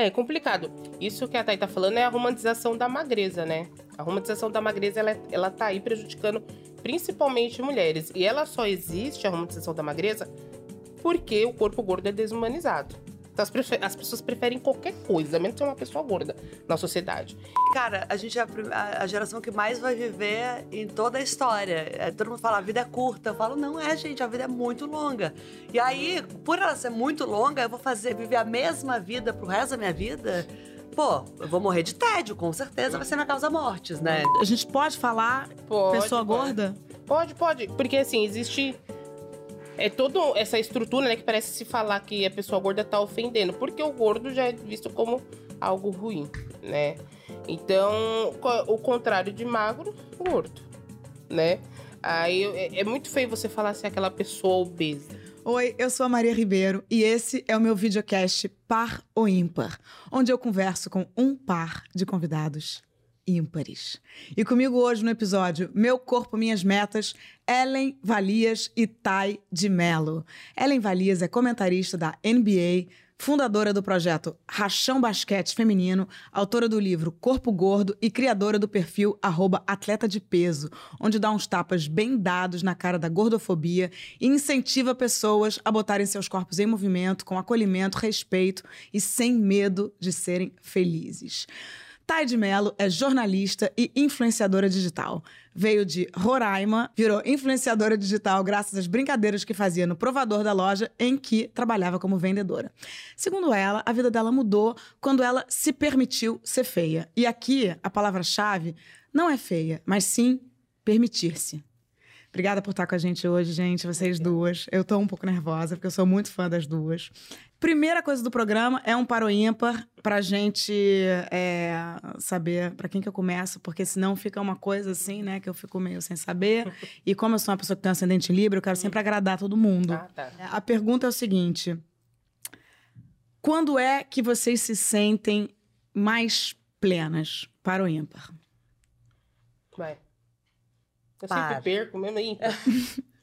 É complicado. Isso que a Thay tá falando é a romantização da magreza, né? A romantização da magreza, ela, ela tá aí prejudicando principalmente mulheres. E ela só existe, a romantização da magreza, porque o corpo gordo é desumanizado. Então as, prefer- as pessoas preferem qualquer coisa, menos ser uma pessoa gorda na sociedade. Cara, a gente é a, prim- a- a geração que mais vai viver em toda a história. É, todo mundo fala, a vida é curta. Eu falo, não é, gente, a vida é muito longa. E aí, por ela ser muito longa, eu vou fazer, viver a mesma vida pro resto da minha vida. Pô, eu vou morrer de tédio, com certeza vai ser minha causa mortes, né? A gente pode falar Pode, pessoa pode. gorda? Pode, pode. Porque assim, existe. É toda essa estrutura, né? Que parece se falar que a pessoa gorda tá ofendendo. Porque o gordo já é visto como algo ruim, né? Então, o contrário de magro, gordo, né? Aí é, é muito feio você falar assim, aquela pessoa obesa. Oi, eu sou a Maria Ribeiro e esse é o meu videocast Par ou Ímpar, onde eu converso com um par de convidados ímpares. E comigo hoje no episódio Meu Corpo, Minhas Metas, Ellen Valias e Tai de Mello. Ellen Valias é comentarista da NBA, fundadora do projeto Rachão Basquete Feminino, autora do livro Corpo Gordo e criadora do perfil Atleta de Peso, onde dá uns tapas bem dados na cara da gordofobia e incentiva pessoas a botarem seus corpos em movimento, com acolhimento, respeito e sem medo de serem felizes. Thay de Mello é jornalista e influenciadora digital. Veio de Roraima, virou influenciadora digital graças às brincadeiras que fazia no provador da loja em que trabalhava como vendedora. Segundo ela, a vida dela mudou quando ela se permitiu ser feia. E aqui, a palavra-chave não é feia, mas sim permitir-se. Obrigada por estar com a gente hoje, gente, vocês duas. Eu tô um pouco nervosa, porque eu sou muito fã das duas. Primeira coisa do programa é um para o ímpar, pra gente é, saber pra quem que eu começo, porque senão fica uma coisa assim, né, que eu fico meio sem saber. E como eu sou uma pessoa que tem ascendente livre, eu quero sempre agradar todo mundo. Ah, tá. A pergunta é o seguinte: quando é que vocês se sentem mais plenas para o ímpar? Eu Para. sempre perco, mesmo ímpar.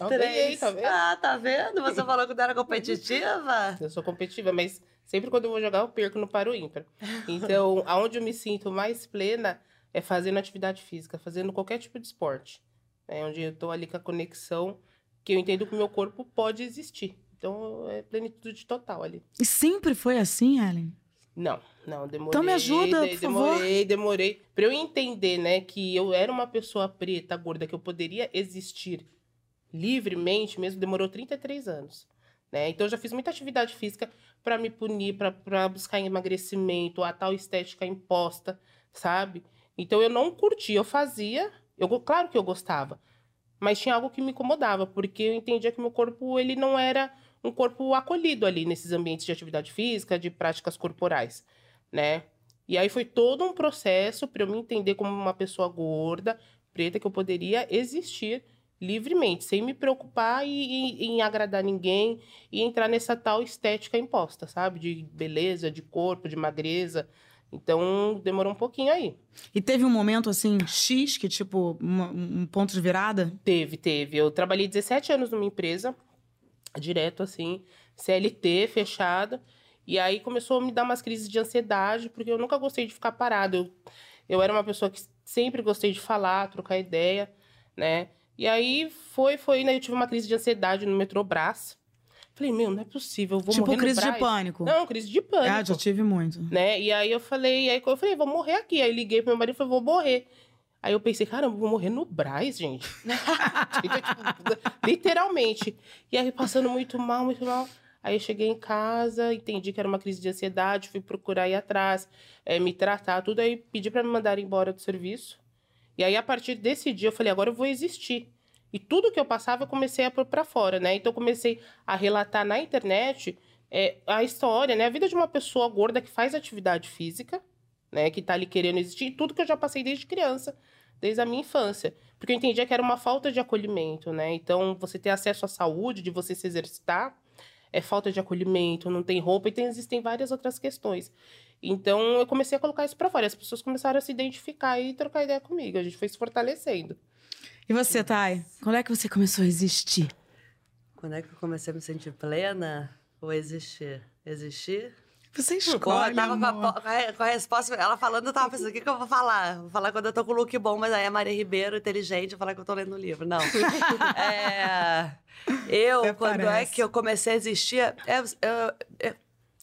Ó, ganhei, tá vendo? Ah, tá vendo? Você falou que não era competitiva? Eu sou competitiva, mas sempre quando eu vou jogar, eu perco no paro ímpar. Então, aonde eu me sinto mais plena é fazendo atividade física, fazendo qualquer tipo de esporte. É onde eu tô ali com a conexão que eu entendo que o meu corpo pode existir. Então, é plenitude total ali. E sempre foi assim, Ellen? Não, não, demorei. Então me ajuda, de- por favor. Demorei, demorei. Pra eu entender, né, que eu era uma pessoa preta, gorda, que eu poderia existir livremente mesmo, demorou 33 anos. Né? Então eu já fiz muita atividade física pra me punir, pra- pra buscar emagrecimento, a tal estética imposta, sabe? Então eu não curtia, eu fazia, eu, claro que eu gostava, mas tinha algo que me incomodava, porque eu entendia que meu corpo ele não era um corpo acolhido ali nesses ambientes de atividade física, de práticas corporais, né? E aí foi todo um processo para eu me entender como uma pessoa gorda, preta, que eu poderia existir livremente, sem me preocupar em, em- em agradar ninguém e entrar nessa tal estética imposta, sabe? De beleza, de corpo, de magreza. Então demorou um pouquinho aí. E teve um momento assim, X, que tipo, uma- um ponto de virada? Teve, teve. Eu trabalhei 17 anos numa empresa, direto assim, CLT, fechada. E aí começou a me dar umas crises de ansiedade, porque eu nunca gostei de ficar parada. Eu, eu era uma pessoa que sempre gostei de falar, trocar ideia, né? E aí foi, foi, né? Eu tive uma crise de ansiedade no Metrobras. Falei, meu, não é possível, eu vou tipo, morrer no crise de pânico. Não, crise de pânico Ah, já tive muito. né? E aí eu falei, aí eu falei, vou morrer aqui. Aí liguei pro meu marido e falei, vou morrer. Aí eu pensei, caramba, vou morrer no Braz, gente. Tipo, Literalmente. E aí passando muito mal, muito mal. Aí eu cheguei em casa, entendi que era uma crise de ansiedade, fui procurar ir atrás, eh, me tratar, tudo. Aí pedi pra me mandar embora do serviço. E aí, a partir desse dia, eu falei, agora eu vou existir. E tudo que eu passava, eu comecei a pôr pra fora, né? Então, eu comecei a relatar na internet é, a história, né? A vida de uma pessoa gorda que faz atividade física, né? Que tá ali querendo existir. Tudo que eu já passei desde criança, desde a minha infância. Porque eu entendia que era uma falta de acolhimento, né? Então, você ter acesso à saúde, de você se exercitar, é falta de acolhimento, não tem roupa, e tem, existem várias outras questões. Então, eu comecei a colocar isso pra fora. As pessoas começaram a se identificar e trocar ideia comigo. A gente foi se fortalecendo. E você, Thay? Quando é que você começou a existir? Quando é que eu comecei a me sentir plena ou existir? Existir? Você escolhe, eu tava com a, amor. com a- com a resposta, ela falando, eu tava pensando, o que, que eu vou falar? Vou falar quando eu tô com o look bom, mas aí é Maria Ribeiro, inteligente, eu vou falar que eu tô lendo o livro. Não. É, eu, Até quando é parece. que eu comecei a existir, é, eu, eu,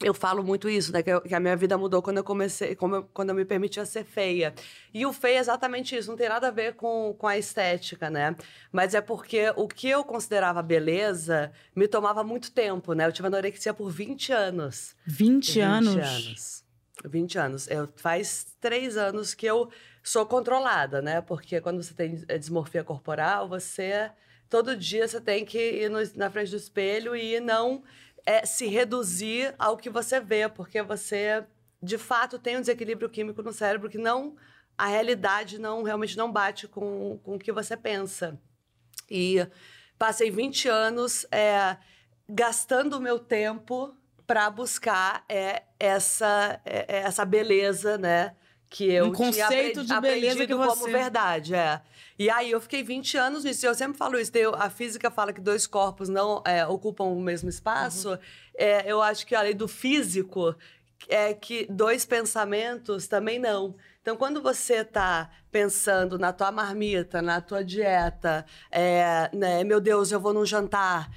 eu falo muito isso, né? Que, eu- que a minha vida mudou quando eu comecei, eu- quando eu me permitia ser feia. E o feio é exatamente isso, não tem nada a ver com, com a estética, né? Mas é porque o que eu considerava beleza me tomava muito tempo, né? Eu tive anorexia por 20 anos. 20 anos. 20 anos. 20 anos. Eu, faz três anos que eu sou controlada, né? Porque quando você tem eh, dismorfia corporal, você. Todo dia você tem que ir no- na frente do espelho e não eh, se reduzir ao que você vê, porque você, de fato, tem um desequilíbrio químico no cérebro que não. A realidade não realmente não bate com, com o que você pensa. E passei 20 anos é, gastando o meu tempo para buscar é, essa, é, é, essa beleza, né? Que eu Um tinha conceito de beleza que você- como verdade, é. E aí eu fiquei 20 anos nisso. E eu sempre falo isso. tem- a física fala que dois corpos não é, ocupam o mesmo espaço. Uhum. É, eu acho que a lei do físico é que dois pensamentos também não. Então, quando você está pensando na tua marmita, na tua dieta, é, né, meu Deus, eu vou num jantar,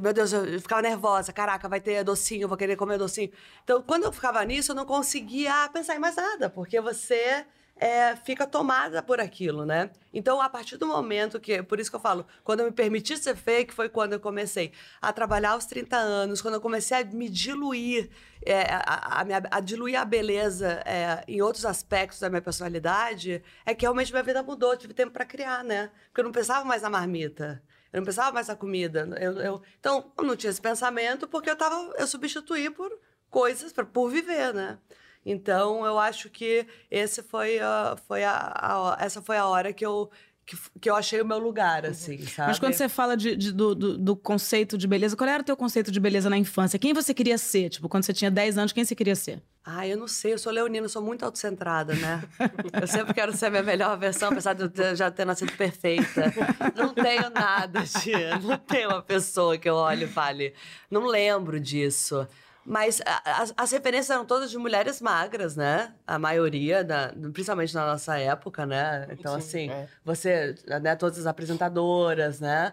meu Deus, eu ficava nervosa, caraca, vai ter docinho, vou querer comer docinho. Então, quando eu ficava nisso, eu não conseguia pensar em mais nada, porque você é, fica tomada por aquilo, né? Então, a partir do momento que. Por isso que eu falo, quando eu me permiti ser fake, foi quando eu comecei a trabalhar aos 30 anos, quando eu comecei a me diluir, é, a, a, a diluir a beleza é, em outros aspectos da minha personalidade, é que realmente minha vida mudou. Eu tive tempo para criar, né? Porque eu não pensava mais na marmita. Eu não pensava mais na comida. Eu, eu- então, eu não tinha esse pensamento porque eu tava. Eu substituí por coisas, pra, por viver, né? Então, eu acho que esse foi, a, foi a, a- essa foi a hora que eu, que, que eu achei o meu lugar, assim, sabe? Mas quando você fala de- de- do, do- do conceito de beleza, qual era o teu conceito de beleza na infância? Quem você queria ser? Tipo, quando você tinha 10 anos, quem você queria ser? Ah, eu não sei, eu sou leonina, sou muito autocentrada, né? Eu sempre quero ser a minha melhor versão, apesar de eu ter- já ter nascido perfeita. Não tenho nada de. Não tenho uma pessoa que eu olhe e fale. Não lembro disso. Mas a- as, as referências eram todas de mulheres magras, né? A maioria, da- principalmente na nossa época, né? Então, Sim, assim, é. você, né, todas as apresentadoras, né?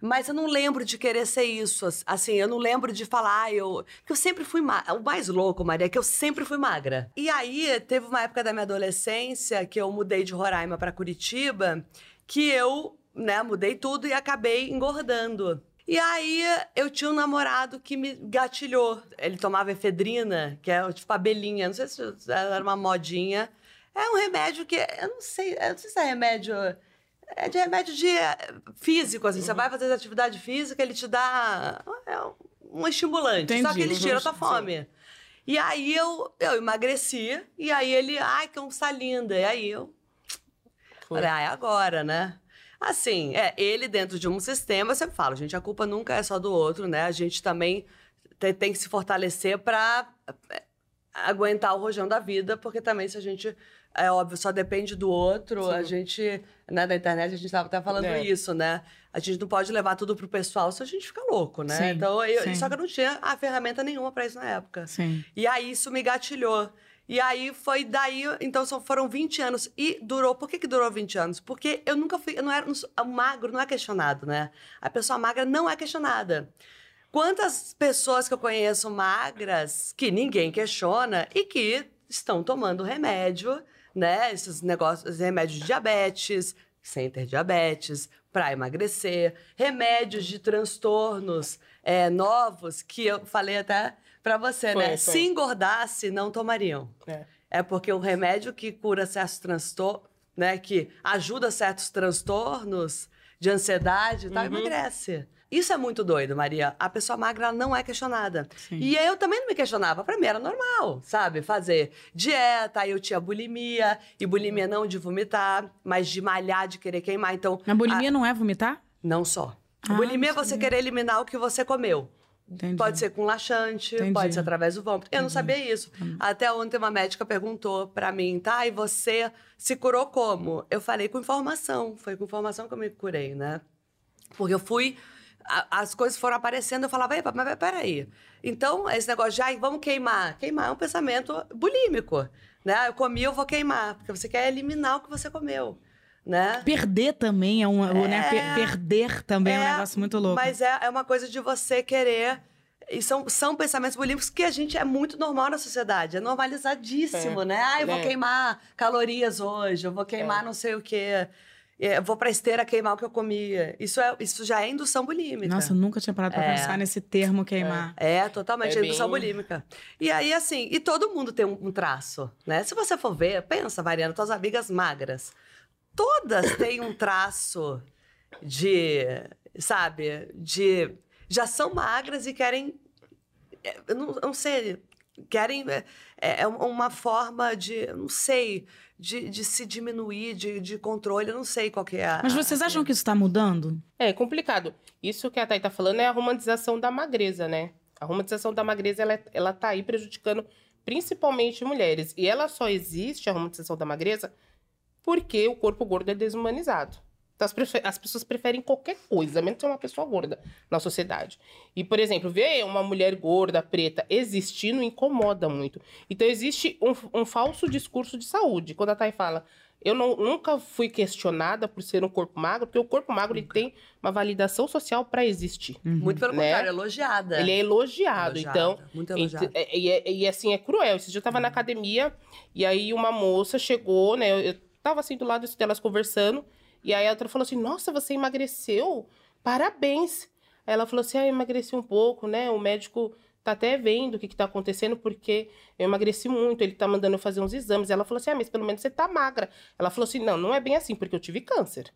Mas eu não lembro de querer ser isso. Assim, eu não lembro de falar, ah, eu. Porque eu sempre fui magra. O mais louco, Maria, é que eu sempre fui magra. E aí, teve uma época da minha adolescência que eu mudei de Roraima para Curitiba, que eu, né, mudei tudo e acabei engordando. E aí, eu tinha um namorado que me gatilhou. Ele tomava efedrina, que é tipo abelhinha, não sei se era uma modinha. É um remédio que, eu não sei, eu não sei se é remédio. É de remédio de eh, físico, assim. Você vai fazer atividade física, ele te dá é um estimulante. Só Entendi. que ele tira a tua Sim. fome. E aí eu, eu emagreci, e aí ele, ai, que onça linda. E aí eu Foi. falei, ah, é agora, né? Assim, é, ele dentro de um sistema, eu sempre falo, gente, a culpa nunca é só do outro, né? A gente também tem, tem que se fortalecer para aguentar o rojão da vida, porque também se a gente, é óbvio, só depende do outro, a Sim. gente, né, na internet a gente estava até falando É. isso, né? A gente não pode levar tudo pro pessoal, se a gente fica louco, né? Sim, então, eu, sim. só que eu não tinha a ferramenta nenhuma para isso na época. Sim. E aí isso me gatilhou. E aí foi daí, então só foram 20 anos. E durou, por que, que durou 20 anos? Porque eu nunca fui, eu não era, o magro não é questionado, né? A pessoa magra não é questionada. Quantas pessoas que eu conheço magras que ninguém questiona e que estão tomando remédio, né? Esses negócios, remédios de diabetes, sem ter diabetes, para emagrecer, remédios de transtornos é, novos que eu falei até para você, Foi, né? foi. Se engordasse, não tomariam. É. É porque o remédio que cura certos transtornos, né, que ajuda certos transtornos de ansiedade e tal, Uhum. emagrece. Isso é muito doido, Maria. A pessoa magra ela não é questionada. Sim. E eu também não me questionava. Pra mim era normal, sabe? Fazer dieta, aí eu tinha bulimia. E bulimia não de vomitar, mas de malhar, de querer queimar. Então, A bulimia não é vomitar? não só. Ah, bulimia é você querer eliminar o que você comeu. Entendi. Pode ser com laxante, Entendi. pode ser através do vômito. Eu não Entendi. sabia isso. Até ontem uma médica perguntou pra mim, tá? E você se curou como? Eu falei com informação. Foi com informação que eu me curei, né? Porque eu fui as coisas foram aparecendo, eu falava, "Epa, mas peraí. Então, esse negócio de, ai, vamos queimar. Queimar é um pensamento bulímico, né? Eu comi, eu vou queimar, porque você quer eliminar o que você comeu, né? Perder também é um. né, É. per- perder também é, um É, negócio muito louco. Mas é, é uma coisa de você querer. E são, são pensamentos bulímicos que a gente é muito normal na sociedade. É normalizadíssimo, É, né? Ah, eu vou é. queimar calorias hoje, eu vou queimar não sei o quê. É, Eu vou pra esteira queimar o que eu comia. Isso, é, isso já é indução bulímica. Nossa, eu nunca tinha parado pra É. pensar nesse termo queimar. É, totalmente É é indução bem- bulímica. E aí, assim, e todo mundo tem um, um traço, né? Se você for ver, pensa, Mariana, tuas amigas magras. Todas têm um traço de, sabe, de. Já são magras e querem. é, Eu não, eu não sei. Querem. É, é uma forma de. eu Não sei. De, de se diminuir, de, de controle. Eu não sei qual que é a. Mas vocês acham que isso tá mudando? É complicado. Isso que a Thay tá falando é a romantização da magreza, né? A romantização da magreza, ela, é- ela tá aí prejudicando principalmente mulheres. E ela só existe, a romantização da magreza, porque o corpo gordo é desumanizado. Então, as, prefe- as pessoas preferem qualquer coisa, menos ser uma pessoa gorda na sociedade. E, por exemplo, ver uma mulher gorda, preta, existindo incomoda muito. Então, existe um, um falso discurso de saúde. Quando a Thay fala, eu não- nunca fui questionada por ser um corpo magro, porque o corpo magro ele tem uma validação social para existir. Muito pelo né? contrário, elogiada. Ele é elogiado, Elogiada, então. Muito elogiada. é- E, é- e, assim, é cruel. Esse dia eu tava na academia e aí uma moça chegou, né? Eu tava assim do lado delas conversando. E aí a outra falou assim: Nossa, você emagreceu? Parabéns. Aí ela falou assim: Ah, eu emagreci um pouco, né? O médico tá até vendo o que, que tá acontecendo, porque eu emagreci muito, ele tá mandando eu fazer uns exames. Ela falou assim: Ah, mas pelo menos você tá magra. Ela falou assim: Não, não é bem assim, porque eu tive câncer.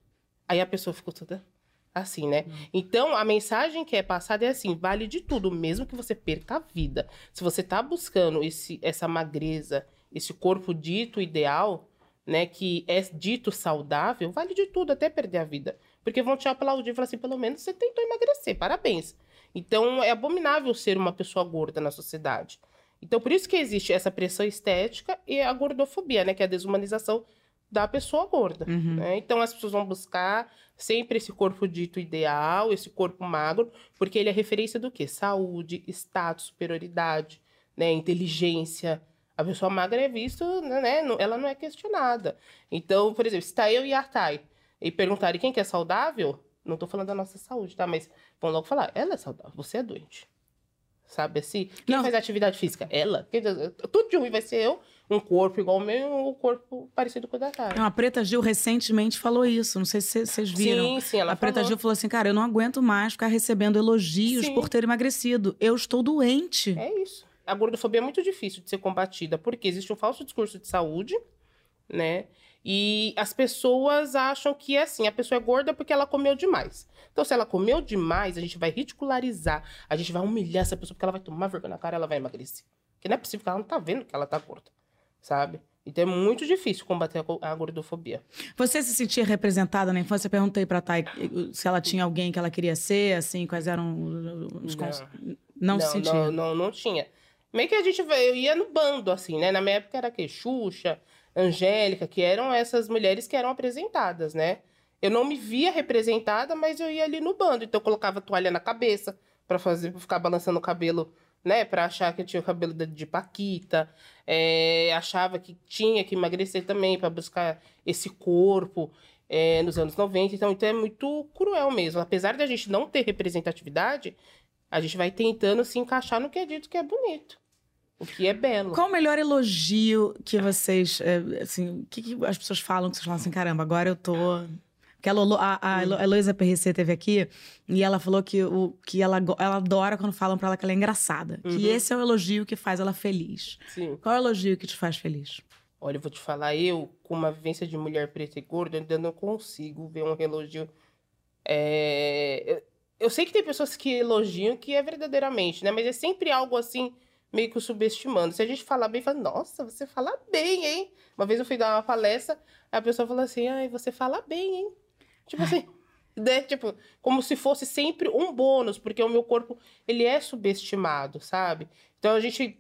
Aí a pessoa ficou toda assim, né? Então, a mensagem que é passada é assim: vale de tudo, mesmo que você perca a vida. Se você tá buscando esse, essa magreza, esse corpo dito ideal, né, que é dito saudável, vale de tudo, até perder a vida. Porque vão te aplaudir e falar assim: pelo menos você tentou emagrecer, parabéns. Então, é abominável ser uma pessoa gorda na sociedade. Então, por isso que existe essa pressão estética e a gordofobia, né, que é a desumanização da pessoa gorda. Uhum. né? Então, as pessoas vão buscar sempre esse corpo dito ideal, esse corpo magro, porque ele é referência do quê? Saúde, status, superioridade, né? inteligência. A pessoa magra é vista, né? Ela não é questionada. Então, por exemplo, se tá eu e a Thay e perguntarem quem que é saudável, não tô falando da nossa saúde, tá? Mas vão logo falar, ela é saudável, você é doente. Sabe assim? Quem Não. faz atividade física? Ela. Quem- Tudo de ruim vai ser eu, um corpo igual o meu e um corpo parecido com o da Thay. Não, a Preta Gil recentemente falou isso. Não sei se vocês viram. Sim, sim, ela a Preta falou. Gil falou assim, cara, eu não aguento mais ficar recebendo elogios Sim. por ter emagrecido. Eu estou doente. É isso. A gordofobia é muito difícil de ser combatida, porque existe um falso discurso de saúde, né? E as pessoas acham que é assim, a pessoa é gorda porque ela comeu demais. Então, se ela comeu demais, a gente vai ridicularizar, a gente vai humilhar essa pessoa, porque ela vai tomar vergonha na cara ela vai emagrecer. Porque não é possível que ela não tá vendo que ela tá gorda, sabe? Então é muito difícil combater a go- a gordofobia. Você se sentia representada na infância? Eu perguntei pra Thay se ela tinha alguém que ela queria ser, assim, quais eram os... Não. cons- Não, se sentia. Não, não, não tinha. Meio que a gente eu ia no bando, assim, né? Na minha época era que Xuxa, Angélica, que eram essas mulheres que eram apresentadas, né? Eu não me via representada, mas eu ia ali no bando. Então eu colocava toalha na cabeça pra fazer, pra ficar balançando o cabelo, né? Pra achar que eu tinha o cabelo de, Paquita. É, achava que tinha que emagrecer também pra buscar esse corpo. é, nos anos 90, então, então é muito cruel mesmo. Apesar da gente não ter representatividade, a gente vai tentando se encaixar no que é dito que é bonito. O que é belo. Qual o melhor elogio que vocês, é, assim, o que, que as pessoas falam que vocês falam assim, caramba, agora eu tô... Porque a, Lolo, a, a Heloísa PRC teve aqui e ela falou que, o, que ela, go- ela adora quando falam pra ela que ela é engraçada. Que Uhum. esse é o elogio que faz ela feliz. Sim. Qual é o elogio que te faz feliz? Olha, eu vou te falar, eu, com uma vivência de mulher preta e gorda, eu ainda não consigo ver um elogio. É, Eu, eu sei que tem pessoas que elogiam que é verdadeiramente, né? Mas é sempre algo assim, meio que subestimando. Se a gente falar bem, fala, nossa, você fala bem, hein? Uma vez eu fui dar uma palestra, a pessoa falou assim, ai, você fala bem, hein? Tipo assim, né? Tipo, como se fosse sempre um bônus, porque o meu corpo, ele é subestimado, sabe? Então a gente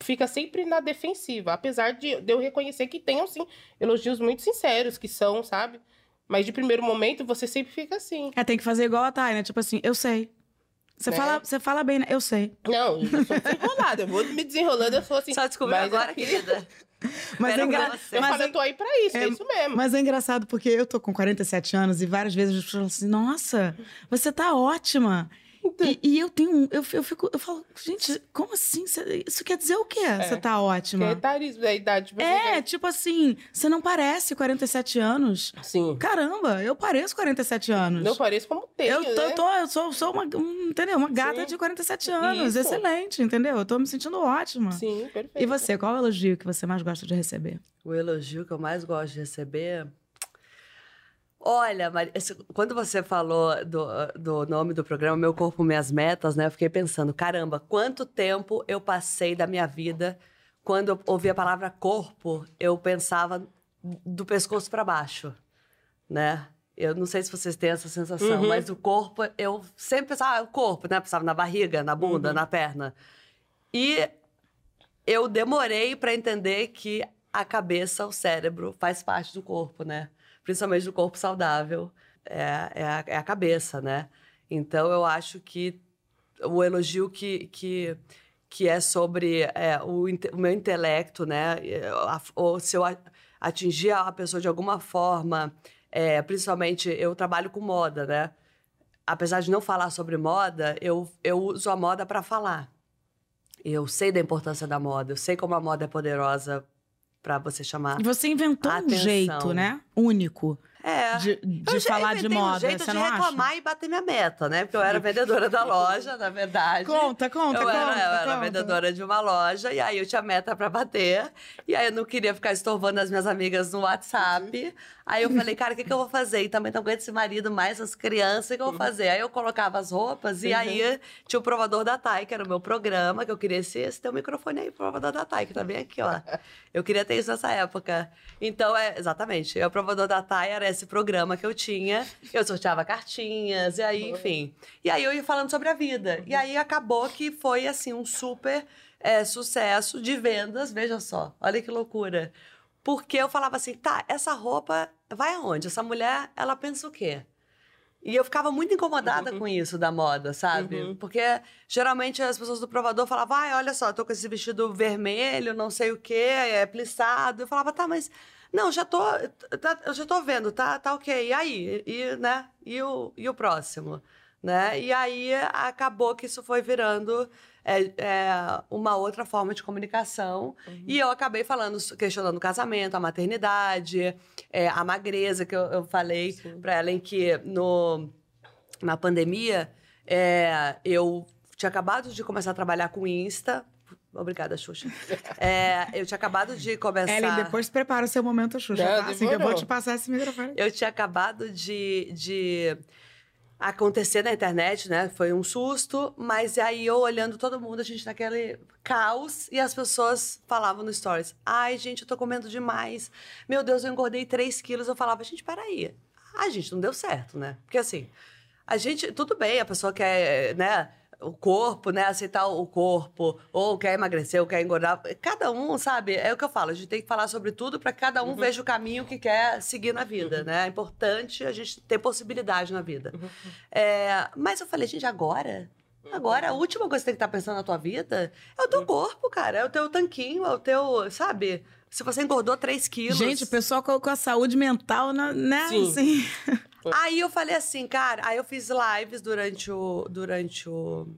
fica sempre na defensiva, apesar de, de eu reconhecer que tenham, sim, elogios muito sinceros, que são, sabe? Mas de primeiro momento, você sempre fica assim. É, tem que fazer igual a Thay, né? Tipo assim, eu sei. Você, Né? fala, você fala bem, né? Eu sei. Não, eu sou desenrolada. Eu vou me desenrolando, eu sou assim. Só descobriu mas agora, querida. Mas é, engra- pra você. Eu mas falo, é- eu tô aí pra isso, é, é- isso mesmo. Mas é engraçado porque eu tô com 47 anos e várias vezes as pessoas falam assim: nossa, você tá ótima. E, e eu tenho. um- Eu, eu fico. Eu falo, gente, como assim? Isso quer dizer o quê? Você tá Que é ótima? etarismo da idade. tipo, É, assim, tipo assim, você não parece 47 anos. Sim. Caramba, eu pareço 47 anos. Não pareço como tenho, eu, tô, né? eu, tô- eu sou, sou uma, um, entendeu? uma gata Sim. de 47 anos. Isso. Excelente, entendeu? Eu tô me sentindo ótima. Sim, perfeito. E você, qual é o elogio que você mais gosta de receber? O elogio que eu mais gosto de receber. Olha, Maria, quando você falou do, do nome do programa, Meu Corpo, Minhas Metas, né? Eu fiquei pensando, caramba, quanto tempo eu passei da minha vida quando eu ouvi a palavra corpo, eu pensava do pescoço para baixo, né? Eu não sei se vocês têm essa sensação, Uhum. mas o corpo, eu sempre pensava, ah, o corpo, né? Pensava na barriga, na bunda, Uhum. na perna. E eu demorei para entender que a cabeça, o cérebro, faz parte do corpo, né? Principalmente do corpo saudável, é, é, a, é a cabeça, né? Então, eu acho que o elogio que, que, que é sobre é, o, o meu intelecto, né? Ou se eu atingir a pessoa de alguma forma, é, principalmente eu trabalho com moda, né? Apesar de não falar sobre moda, eu, eu uso a moda para falar. Eu sei da importância da moda, eu sei como a moda é poderosa para você chamar. Você inventou um jeito, né? Único É. de, de falar de inventei um moda. jeito você de não reclamar acha? e bater minha meta, né? Porque eu era vendedora da loja, na verdade. Conta, conta, eu conta. era, eu era vendedora de uma loja e aí eu tinha meta pra bater. E aí eu não queria ficar estorvando as minhas amigas no WhatsApp. Aí eu falei, cara, o que, que eu vou fazer? E também não aguento esse marido mais as crianças, o que eu vou fazer? Aí eu colocava as roupas e aí tinha o provador da Thay, que era o meu programa, que eu queria esse, esse teu microfone aí, provador da Thay, que tá bem aqui, ó. Eu queria ter isso nessa época. Então, é, exatamente. O provador da Thay era esse programa que eu tinha. Eu sorteava cartinhas, e aí, enfim. E aí eu ia falando sobre a vida. E aí acabou que foi, assim, um super é, sucesso de vendas. Veja só, olha que loucura. Porque eu falava assim, tá, essa roupa vai aonde? Essa mulher, ela pensa o quê? E eu ficava muito incomodada com isso da moda, sabe? Uhum. Porque geralmente as pessoas do provador falavam, ai, olha só, tô com esse vestido vermelho, não sei o quê, é plissado. Eu falava, tá, mas. Não, já tô. tá- eu já tô vendo, tá, tá ok. E aí? E, né? E o, e o próximo? Né? E aí acabou que isso foi virando é, é, uma outra forma de comunicação. E eu acabei falando, questionando o casamento, a maternidade, é, a magreza, que eu, eu falei para ela em que no, na pandemia é, eu tinha acabado de começar a trabalhar com Insta. Obrigada, Xuxa. É, eu tinha acabado de começar. Ellen, depois prepara o seu momento, Xuxa, Não, tá? Assim que eu vou te passar esse microfone. Eu tinha acabado de, de acontecer na internet, né? Foi um susto, mas aí eu olhando todo mundo, a gente naquele caos, e as pessoas falavam no stories: ai, gente, eu tô comendo demais. Meu Deus, eu engordei 3 quilos. Eu falava, gente, peraí. Ai, gente, não deu certo, né? Porque assim, a gente, tudo bem, a pessoa quer, né? O corpo, né? Aceitar o corpo, ou quer emagrecer, ou quer engordar. Cada um, sabe? É o que eu falo, a gente tem que falar sobre tudo para cada um veja o caminho que quer seguir na vida, né? É importante a gente ter possibilidade na vida. É, mas eu falei, gente, agora? Agora, a última coisa que você tem que estar pensando na tua vida é o teu corpo, cara. É o teu tanquinho, é o teu, sabe? Se você engordou 3 quilos. Gente, o pessoal colocou a saúde mental, na, né? Sim. Assim. Aí eu falei assim, cara, aí eu fiz lives durante, o, durante o,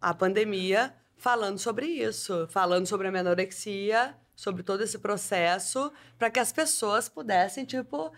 a pandemia falando sobre isso, falando sobre a minha anorexia, sobre todo esse processo, para que as pessoas pudessem, tipo,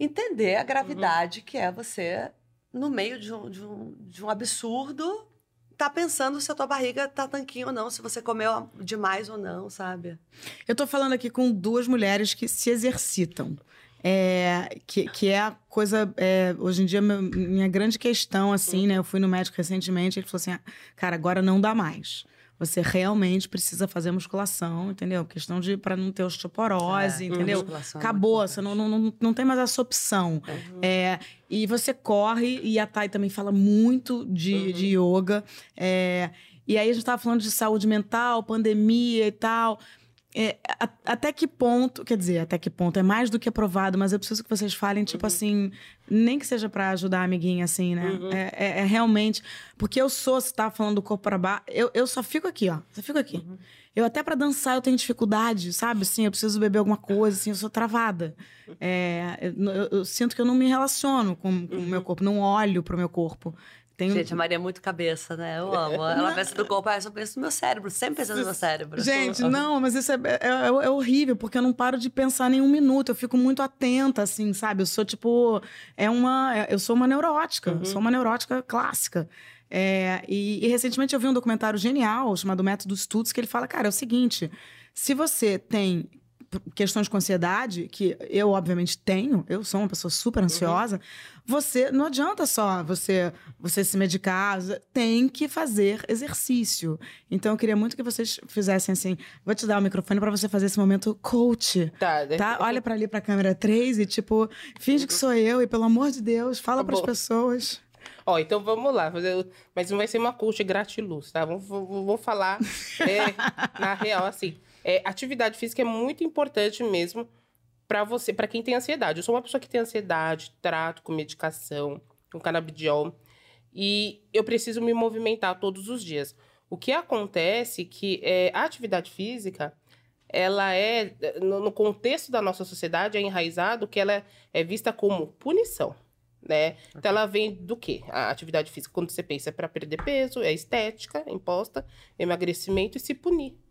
entender a gravidade que é você, no meio de um, de um, de um absurdo, tá pensando se a tua barriga tá tanquinho ou não, se você comeu demais ou não, sabe? Eu tô falando aqui com duas mulheres que se exercitam. É, que, que é a coisa, é, hoje em dia, meu- minha grande questão, assim, né? Eu fui no médico recentemente, ele falou assim: ah, cara, agora não dá mais. Você realmente precisa fazer musculação, entendeu? Questão de para não ter osteoporose, É, entendeu? é Acabou, você não, não, não, não tem mais essa opção. É, e você corre, e a Thay também fala muito de, Uhum. de yoga. é, e aí a gente tava falando de saúde mental, pandemia e tal. É, a- até que ponto, quer dizer, até que ponto é mais do que aprovado, mas eu preciso que vocês falem, tipo assim, nem que seja pra ajudar a amiguinha, assim, né? Uhum. É, é- é realmente. Porque eu sou, se tá falando do corpo pra baixo, eu, eu só fico aqui, ó. Só fico aqui. Uhum. Eu até pra dançar eu tenho dificuldade, sabe? Assim, eu preciso beber alguma coisa, assim, eu sou travada. É, eu, eu- eu sinto que eu não me relaciono com, com o Uhum. meu corpo, não olho pro meu corpo. Tenho... Gente, a Maria é muito cabeça, né? Eu amo. Ela pensa do corpo, ah, eu só penso no meu cérebro. Sempre pensa no meu cérebro. Gente, não, mas isso é, é- é- é horrível, porque eu não paro de pensar nem um minuto. Eu fico muito atenta, assim, sabe? Eu sou tipo. É uma. é- Eu sou uma neurótica. eu Sou uma neurótica clássica. É, e, e recentemente eu vi um documentário genial chamado Método Estudos, que ele fala, cara, é o seguinte: se você tem questões com ansiedade, que eu obviamente tenho, eu sou uma pessoa super ansiosa, você não adianta só você você se medicar, tem que fazer exercício. Então eu queria muito que vocês fizessem assim, vou te dar o microfone para você fazer esse momento coach. Tá? Tá? Olha para ali para a câmera 3 e tipo, finge que sou eu e pelo amor de Deus, fala Tá para as pessoas. Ó, então vamos lá. fazer- Mas não vai ser uma coach gratiluz, tá? Vamos, vamos, vamos falar é, na real, assim. É, atividade física é muito importante mesmo pra você, pra quem tem ansiedade. Eu sou uma pessoa que tem ansiedade, trato com medicação, com canabidiol. E eu preciso me movimentar todos os dias. O que acontece que é, a atividade física, ela é, no, no contexto da nossa sociedade, é enraizado que ela é vista como punição, né? Então ela vem do quê? A atividade física, quando você pensa, é para perder peso, é estética imposta, emagrecimento e se punir.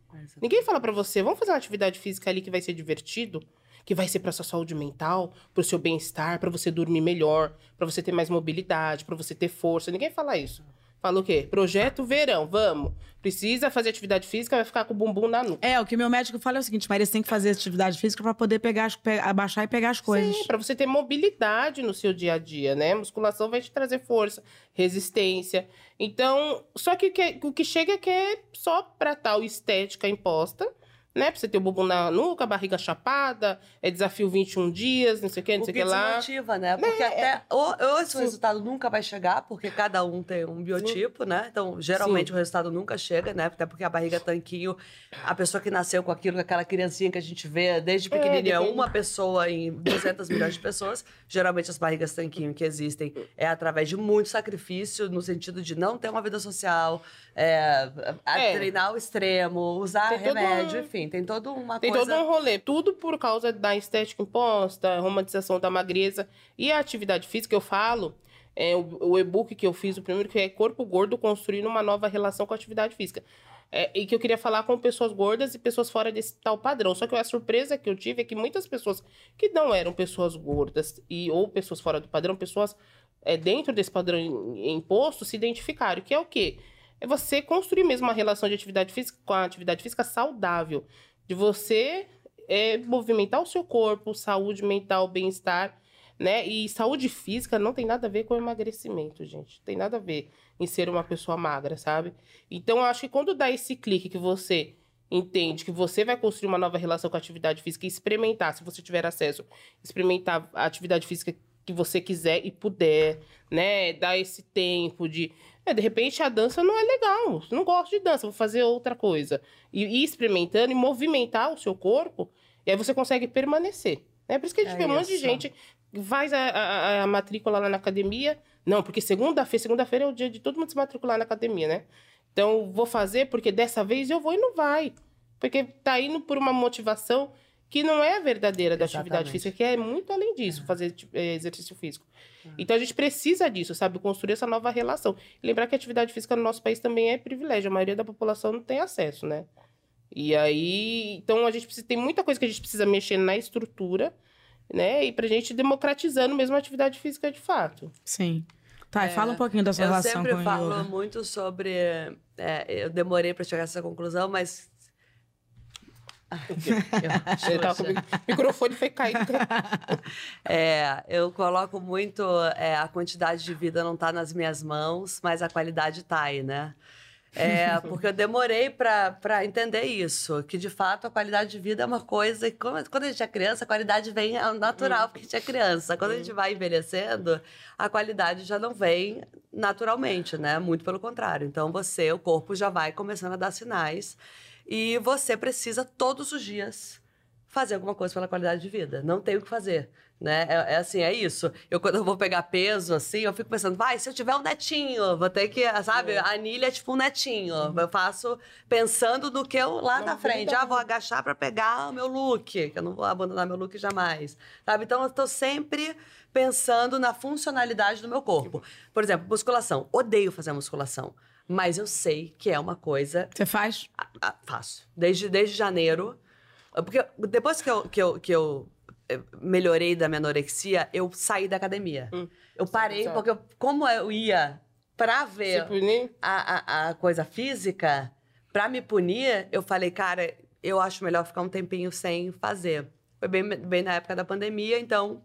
Ninguém fala pra você, vamos fazer uma atividade física ali que vai ser divertido, que vai ser pra sua saúde mental, pro seu bem-estar, pra você dormir melhor, pra você ter mais mobilidade, pra você ter força. Ninguém fala isso. Fala o quê? Projeto verão, vamos. Precisa fazer atividade física, vai ficar com o bumbum na nuca. É, o que meu médico fala é o seguinte, Maria, você tem que fazer atividade física para poder pegar as, pe- abaixar e pegar as coisas. Sim, pra você ter mobilidade no seu dia a dia, né? Musculação vai te trazer força, resistência. Então, só que o que, o que chega é que é só pra tal estética imposta, né? Pra você ter o bumbum na nuca, barriga chapada, é desafio 21 dias, não sei o que, não O sei o que lá. desmotiva, né? Porque até ou, ou esse resultado nunca vai chegar, porque cada um tem um biotipo, né? Então, geralmente Sim. o resultado nunca chega, né? Até porque a barriga tanquinho, a pessoa que nasceu com aquilo, com aquela criancinha que a gente vê desde pequenininha, é depende. uma pessoa em 200 milhões de pessoas. Geralmente as barrigas tanquinho que existem é através de muito sacrifício, no sentido de não ter uma vida social, é, a- É. treinar ao extremo, usar Tem todo remédio, um- enfim, tem toda uma Tem coisa... todo um rolê. Tudo por causa da estética imposta, romantização da magreza. E a atividade física, eu falo, é, o, o e-book que eu fiz, o primeiro, que é Corpo Gordo Construindo uma Nova Relação com a Atividade Física. É, e que eu queria falar com pessoas gordas e pessoas fora desse tal padrão. Só que a surpresa que eu tive é que muitas pessoas que não eram pessoas gordas e ou pessoas fora do padrão, pessoas é, dentro desse padrão im- imposto, se identificaram. Que é o quê? É você construir mesmo uma relação de atividade física com a atividade física saudável de você é, movimentar o seu corpo, saúde mental, bem-estar, né? E saúde física não tem nada a ver com emagrecimento, gente. Tem nada a ver em ser uma pessoa magra, sabe? Então, eu acho que quando dá esse clique que você entende que você vai construir uma nova relação com a atividade física e experimentar, se você tiver acesso, experimentar a atividade física que você quiser e puder, né? Dar esse tempo de. é, de repente a dança não é legal. Não gosto de dança, vou fazer outra coisa. E ir experimentando e movimentar o seu corpo, e aí você consegue permanecer. É por isso que a gente É vê um monte de gente que faz a, a, a matrícula lá na academia. Não, porque segunda-feira, segunda-feira é o dia de todo mundo se matricular na academia, né? Então, vou fazer porque dessa vez eu vou e não vai. Porque tá indo por uma motivação que não é a verdadeira da atividade física, que é muito além disso, fazer tipo, eh, exercício físico. Então a gente precisa disso, sabe? Construir essa nova relação. Lembrar que a atividade física no nosso país também é privilégio, a maioria da população não tem acesso, né? E aí, então a gente precisa, tem muita coisa que a gente precisa mexer na estrutura, né? E pra gente democratizando mesmo a atividade física de fato. Sim. Tá, e fala um pouquinho da sua É, Eu relação sempre com o falo yoga. muito sobre. é, eu demorei para chegar a essa conclusão, mas. Ele tava com o mic- microfone foi cair. É, eu coloco muito. é, a quantidade de vida não tá nas minhas mãos, mas a qualidade tá aí, né? É, porque eu demorei para entender isso, que de fato a qualidade de vida é uma coisa que, quando, quando a gente é criança, a qualidade vem ao natural, porque a gente é criança. Quando a gente vai envelhecendo, a qualidade já não vem naturalmente, né? Muito pelo contrário. Então você, o corpo já vai começando a dar sinais. E você precisa todos os dias fazer alguma coisa pela qualidade de vida. Não tem o que fazer. Né? É, é assim, é isso. Eu, quando eu vou pegar peso, assim, eu fico pensando, vai, se eu tiver um netinho, vou ter que, sabe? A anilha é tipo um netinho. Eu faço pensando no que eu lá Não, na frente. Ah, vou agachar pra pegar o meu look, que eu não vou abandonar meu look jamais. Sabe? Então, eu tô sempre pensando na funcionalidade do meu corpo. Por exemplo, musculação. Odeio fazer musculação. Mas eu sei que é uma coisa Você faz? ah, ah, faço. Desde, desde janeiro. Porque depois que eu, que eu, que eu eh, melhorei da minha anorexia, eu saí da academia. Hum. Eu parei, Certo. porque eu- como eu ia pra ver a, a, a coisa física, pra me punir, eu falei, cara, eu acho melhor ficar um tempinho sem fazer. Foi bem, bem na época da pandemia, então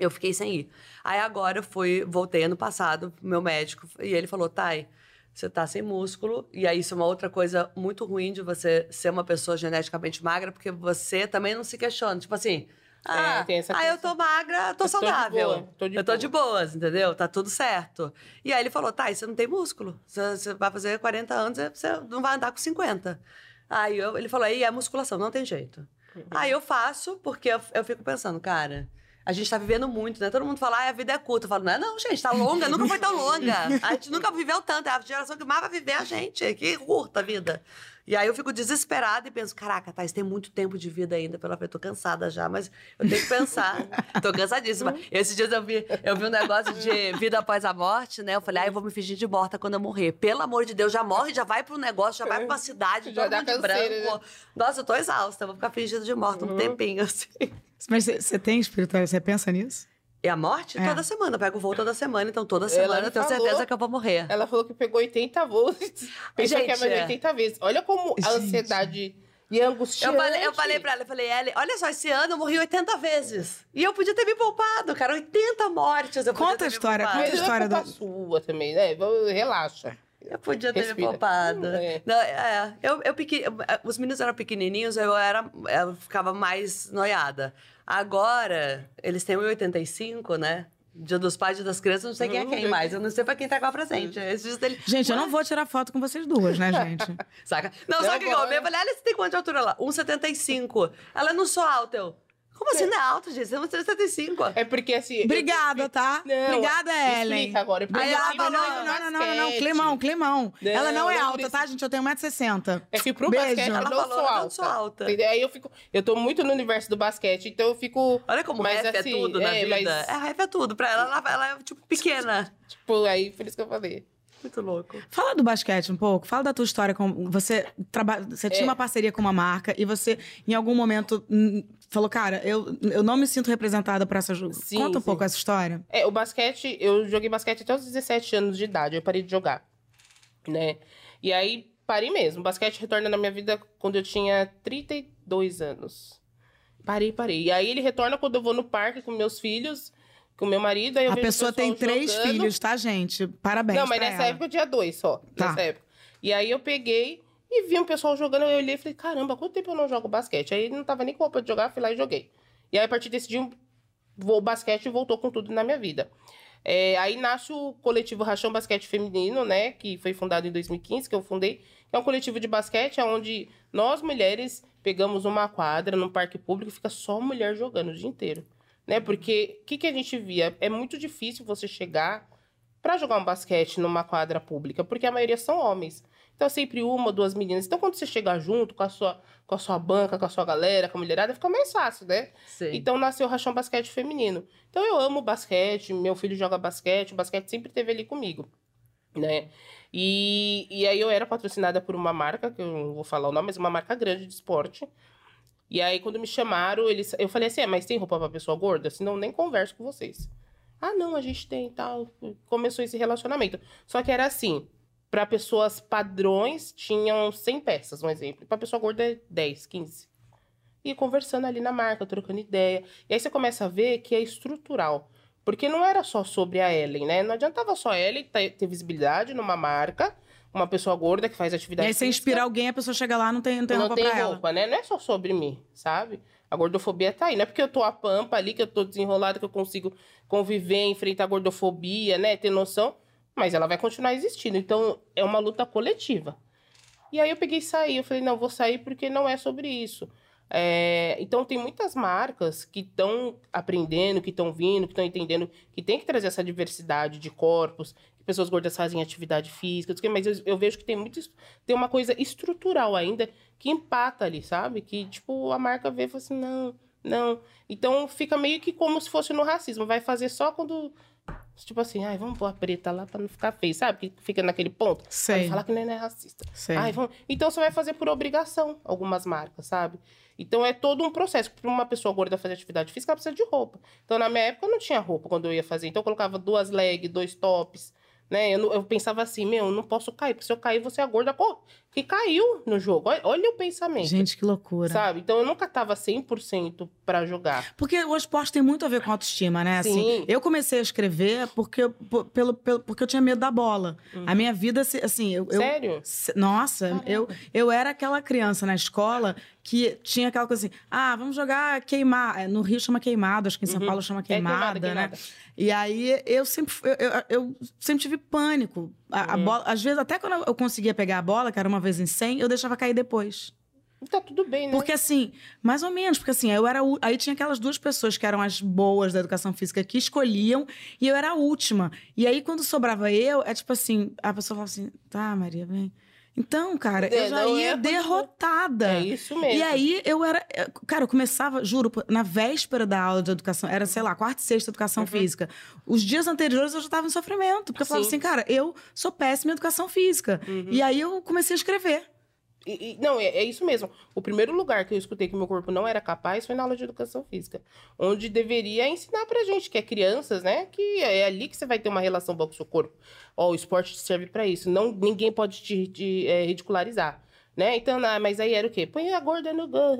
eu fiquei sem ir. Aí agora eu fui, voltei ano passado, pro meu médico, e ele falou, Thay, você tá sem músculo, e aí isso é uma outra coisa muito ruim de você ser uma pessoa geneticamente magra, porque você também não se questiona. Tipo assim, ah, tem essa ah eu tô magra, tô Eu tô de saudável. boa, tô de eu tô boa. de boas, entendeu? Tá tudo certo. E aí ele falou, tá, e você não tem músculo. Você, você vai fazer 40 anos, você não vai andar com 50. Aí eu- ele falou, aí é musculação, não tem jeito. Uhum. Aí eu faço, porque eu, eu fico pensando, cara, a gente tá vivendo muito, né? Todo mundo fala, ah, a vida é curta. Eu falo, não é não, gente, tá longa, nunca foi tão longa. A gente nunca viveu tanto, é a geração que mais vai viver é a gente, que curta a vida. E aí eu fico desesperada e penso, caraca, Thais, tem muito tempo de vida ainda pela frente. Tô cansada já, mas eu tenho que pensar. Tô cansadíssima. Esses dias eu vi, eu vi um negócio de vida após a morte, né? Eu falei, ah, eu vou me fingir de morta quando eu morrer. Pelo amor de Deus, já morre, já vai pro negócio, já vai pra uma cidade, Já todo dá mundo de canseira, branco. Nossa, eu tô exausta, vou ficar fingindo de morta um tempinho, assim. Mas você tem espiritualidade? Você pensa nisso? E a morte? É. Toda semana. Eu pego voo toda semana, então toda Ela semana me eu tenho falou. certeza que eu vou morrer. ela falou que pegou 80 voos. Pensou que Gente, fazer é. 80 vezes. Olha como a Gente. ansiedade e a angústia. Eu falei, eu falei pra ela, eu falei, Ellen, olha só, esse ano eu morri 80 vezes. E eu podia ter me poupado, cara. 80 mortes eu podia Conta ter a história, conta Mas a história é do- culpa sua também, né? Relaxa. Eu podia ter Respira. me poupado. É. Não, é, eu, eu pequi- Os meninos eram pequenininhos, eu, era, eu ficava mais noiada. Agora, eles têm 1,85, né? Dia dos pais, dia das crianças, eu não sei quem é Hum, quem eu- mais. Eu não sei pra quem entregar o presente. Esses dias dele... Gente, eu não vou tirar foto com vocês duas, né, gente? Saca? Não, o que eu vi? Eu falei, olha, você tem quanto de altura lá? 1,75. Ela, não sou alta. Eu, como assim não é alto, gente? Você é 1,75. É porque assim. Obrigada, tá? Não, Obrigada, Ellen. Explica agora. Obrigada, não, não, não, não, não, climão, climão. Não, Ela não é não alta, tá, gente? Eu tenho 1,60m. É que pro Beijo. basquete eu Ela não falou, sou eu não alta. sou alta. Entendeu? Aí eu fico. Eu tô muito no universo do basquete, então eu fico. Olha como Mas ref assim, é tudo na é, vida. mas- É, ref é tudo. Pra ela, ela, ela é, tipo, pequena. Tipo, aí por isso que eu falei. Muito louco. Fala do basquete um pouco. Fala da tua história. Com... Você, traba... você tinha É. uma parceria com uma marca e você, em algum momento, hum, falou, cara, eu, eu não me sinto representada por essa... jo-". Sim, Conta um sim. pouco essa história. É, o basquete, eu joguei basquete até os 17 anos de idade, eu parei de jogar, né? E aí, parei mesmo. O basquete retorna na minha vida quando eu tinha 32 anos. Parei, parei. E aí ele retorna quando eu vou no parque com meus filhos, com meu marido, aí eu A pessoa tem três jogando. filhos, tá, gente? Parabéns Não, mas nessa ela. época eu tinha dois só. Tá. Nessa época. E aí eu peguei e vi um pessoal jogando, eu olhei e falei, caramba, quanto tempo eu não jogo basquete? Aí não tava nem com roupa de jogar, fui lá e joguei. E aí, a partir desse dia, o basquete voltou com tudo na minha vida. É, aí nasce o coletivo Rachão Basquete Feminino, né? Que foi fundado em 2015, que eu fundei. Que é um coletivo de basquete onde nós, mulheres, pegamos uma quadra num parque público e fica só mulher jogando o dia inteiro. Né? Porque o que, que a gente via? É muito difícil você chegar para jogar um basquete numa quadra pública, porque a maioria são homens. Então, é sempre uma, duas meninas. Então, quando você chegar junto com a sua, com a sua banca, com a sua galera, com a mulherada, fica mais fácil, né? Sim. Então nasceu o Rachão Basquete Feminino. Então eu amo basquete, meu filho joga basquete, o basquete sempre esteve ali comigo, né? E, e aí eu era patrocinada por uma marca, que eu não vou falar o nome, mas uma marca grande de esporte. E aí quando me chamaram, eles, eu falei assim, é, mas tem roupa pra pessoa gorda? Senão nem converso com vocês. Ah, não, a gente tem tal. Começou esse relacionamento. Só que era assim, para pessoas padrões tinham 100 peças, um exemplo. Para pessoa gorda é 10, 15 e conversando ali na marca, trocando ideia. E aí você começa a ver que é estrutural. Porque não era só sobre a Ellen, né? Não adiantava só a Ellen ter visibilidade numa marca, uma pessoa gorda que faz E atividade aí você inspira alguém, a pessoa chega lá não tem, não tem não roupa tem pra ela. roupa, né? Não é só sobre mim, sabe? A gordofobia tá aí. Não é porque eu tô a pampa ali, que eu tô desenrolada, que eu consigo conviver, enfrentar a gordofobia, né? Ter noção. Mas ela vai continuar existindo. Então, é uma luta coletiva. E aí eu peguei e saí. Eu falei, não, vou sair porque não é sobre isso. É, então tem muitas marcas que estão aprendendo, que estão vindo, que estão entendendo que tem que trazer essa diversidade de corpos, pessoas gordas fazem atividade física, mas eu, eu vejo que tem muito tem uma coisa estrutural ainda que empata ali, sabe? Que tipo a marca vê e fala assim, não, não. Então fica meio que como se fosse no racismo, vai fazer só quando Tipo assim, ai, vamos pôr a preta lá pra não ficar feio, sabe? Que fica naquele ponto. Sei. Falar que não é racista. Sei. Ai, vamos... Então você vai fazer por obrigação algumas marcas, sabe? Então é todo um processo. Para uma pessoa gorda fazer atividade física, ela precisa de roupa. Então na minha época eu não tinha roupa quando eu ia fazer. Então eu colocava duas legs, dois tops. Né? Eu, eu pensava assim, meu, eu não posso cair, porque se eu cair, você é gorda que caiu no jogo. Olha, olha, o pensamento. Gente, que loucura. Sabe? Então eu nunca tava 100% para jogar. Porque o esporte tem muito a ver com autoestima, né? Assim, Sim. eu comecei a escrever porque, por- pelo, pelo, porque eu tinha medo da bola. A minha vida, assim, eu. eu- Sério? se- nossa, eu, eu era aquela criança na escola que tinha aquela coisa assim: ah, vamos jogar queimar. é, No Rio chama queimado, acho que em São Uhum. Paulo chama É, queimada, queimada, né? queimada. E aí eu sempre, eu, eu, eu sempre tive pânico. A, a Uhum. bola, às vezes, até quando eu conseguia pegar a bola, que era uma vez em 100, eu deixava cair depois. Tá tudo bem, né? Porque assim, mais ou menos, porque assim, eu era. Aí tinha aquelas duas pessoas que eram as boas da educação física que escolhiam, e eu era a última. E aí, quando sobrava eu, é tipo assim, a pessoa falava assim: tá, Maria, vem. Então, cara, eu É, já não ia é derrotada. É isso mesmo. E aí eu era. eu- Cara, eu começava, juro, na véspera da aula de educação, era, sei lá, quarta e sexta educação física. Os dias anteriores eu já estava em sofrimento. Porque eu falava Uhum. Sim. Uhum. assim, cara, eu sou péssima em educação física. E aí eu comecei a escrever. E- e- não, é, é isso mesmo. O primeiro lugar que eu escutei que meu corpo não era capaz foi na aula de educação física. Onde deveria ensinar pra gente, que é crianças, né? Que é ali que você vai ter uma relação boa com o seu corpo. Ó, o esporte serve pra isso. Não, ninguém pode te, te, é, ridicularizar. Né? Então, ah, mas aí era o quê? Põe a gorda no gol.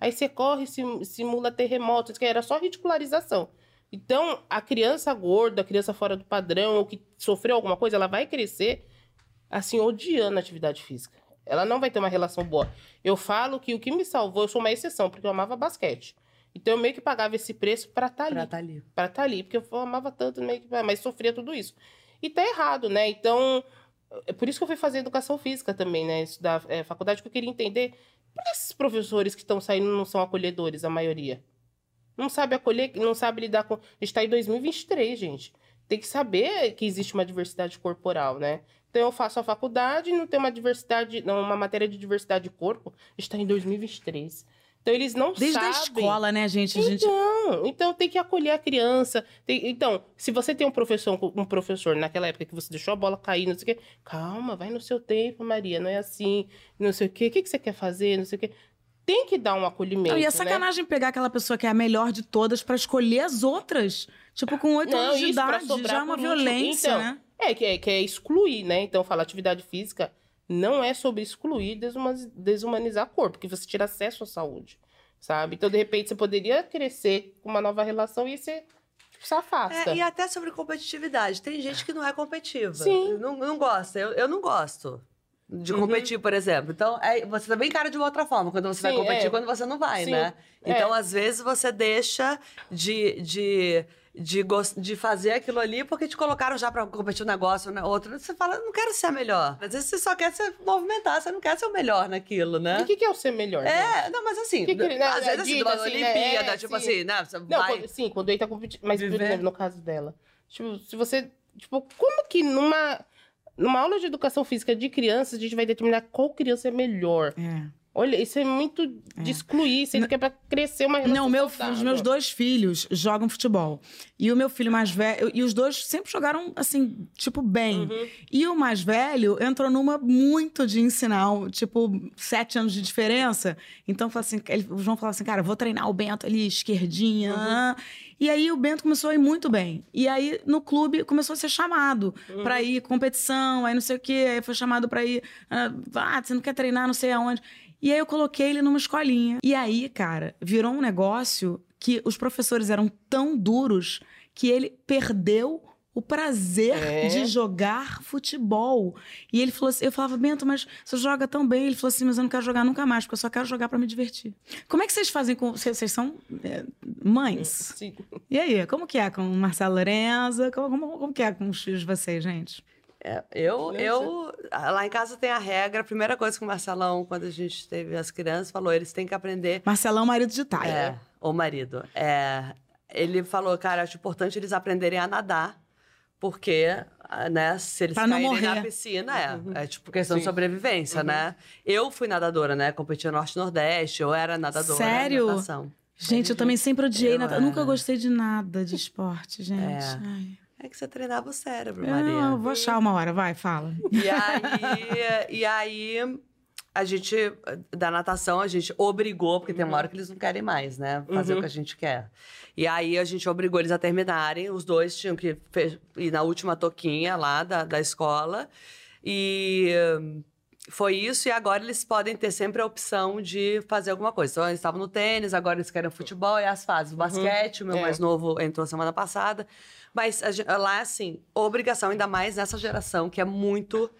Aí você corre, sim- simula terremoto. Isso que era só ridicularização. Então, a criança gorda, a criança fora do padrão, ou que sofreu alguma coisa, ela vai crescer assim, odiando a atividade física. Ela não vai ter uma relação boa. Eu falo que o que me salvou, eu sou uma exceção, porque eu amava basquete. Então eu meio que pagava esse preço pra estar Pra ali. tá ali. Pra estar ali, porque eu amava tanto, meio que, mas sofria tudo isso. E tá errado, né? Então, é por isso que eu fui fazer educação física também, né? Estudar é, faculdade, que eu queria entender por que esses professores que estão saindo não são acolhedores, a maioria. Não sabe acolher, não sabe lidar com. A gente tá em 2023, gente. Tem que saber que existe uma diversidade corporal, né? Então eu faço a faculdade não tem uma diversidade, não, uma matéria de diversidade de corpo. A gente tá em 2023. Então eles não Desde sabem. a escola, né, gente? A gente Então, então tem que acolher a criança. Tem- então, se você tem um professor, um professor naquela época que você deixou a bola cair, não sei o quê, calma, vai no seu tempo, Maria, não é assim, não sei o quê, o que, que você quer fazer, não sei o quê. Tem que dar um acolhimento. Não, e é né? sacanagem pegar aquela pessoa que é a melhor de todas pra escolher as outras. Tipo, com oito anos de idade, já é uma último. violência, Então, né? É que, é, que é excluir, né? Então, falar atividade física não é sobre excluir, desuma- desumanizar o corpo, porque você tira acesso à saúde, sabe? Então, de repente, você poderia crescer com uma nova relação e você tipo, se afasta. É, e até sobre competitividade. Tem gente que não é competitiva. Sim. Não, não gosta. Eu, eu não gosto de Uhum. competir, por exemplo. Então, é, você também encara de uma outra forma quando você vai Sim, competir é. quando você não vai, Sim, né? é. Então, às vezes, você deixa de. de de, de fazer aquilo ali porque te colocaram já pra competir um negócio, né? outro. Você fala, não quero ser a melhor. Às vezes você só quer se movimentar, você não quer ser o melhor naquilo, E né? o que, que é o ser melhor? É, não, mas assim, Que que ele- né, às vezes é assim, numa assim, né? Olimpíada, É, tipo sim. assim, né? Você Não, vai... quando- sim, quando ele tá competindo. Mas, por Viver. exemplo, no caso dela. Tipo, se você. Tipo, como que numa. Numa aula de educação física de crianças, a gente vai determinar qual criança é melhor. É. Olha, isso é muito de excluir, sendo que é pra crescer uma relação Não, meu, saudável. os meus dois filhos jogam futebol. E o meu filho mais velho. E os dois sempre jogaram, assim, tipo, bem. Uhum. E o mais velho entrou numa muito de ensinar, tipo, sete anos de diferença. Então, assim, ele, o João falava assim, cara, vou treinar o Bento ali, esquerdinha. ah. E aí o Bento começou a ir muito bem. E aí, no clube, começou a ser chamado pra ir competição, aí não sei o quê. Aí foi chamado pra ir. Ah, você não quer treinar, não sei aonde. E aí eu coloquei ele numa escolinha. E aí, cara, virou um negócio que os professores eram tão duros que ele perdeu o prazer É. de jogar futebol. E ele falou assim, eu falava, Bento, mas você joga tão bem. Ele falou assim, mas eu não quero jogar nunca mais, porque eu só quero jogar pra me divertir. Como é que vocês fazem com... Vocês, vocês são é, mães? Sim. E aí, como que é com o Marcelo Lorenza? Como, como, como que é com os filhos de vocês, gente? É, eu, Não eu. Lá em casa tem a regra. A primeira coisa que o Marcelão, quando a gente teve as crianças, falou: eles têm que aprender. Marcelão, marido de Thay. É, o marido. É, ele falou, cara, acho importante eles aprenderem a nadar, porque, ah, né, se eles Pra não caírem na piscina, é, é tipo questão de Sim. sobrevivência, né? Eu fui nadadora, né? Competia no Norte-Nordeste, eu era nadadora. Sério? de natação. Gente, eu também sempre odiei nada. Nunca gostei de nada de esporte, gente. É. Ai. É que você treinava o cérebro, Maria. eu vou achar uma hora, vai, fala. E aí, e aí, a gente, da natação, a gente obrigou, porque tem uma hora que eles não querem mais, né? Fazer Uhum. o que a gente quer. E aí, a gente obrigou eles a terminarem. Os dois tinham que ir na última toquinha lá da, da escola. E foi isso. E agora eles podem ter sempre a opção de fazer alguma coisa. Então, eles estavam no tênis, agora eles querem futebol e as fases. O basquete, o meu É. mais novo entrou semana passada. Mas a lá, assim, obrigação, ainda mais nessa geração, que é muito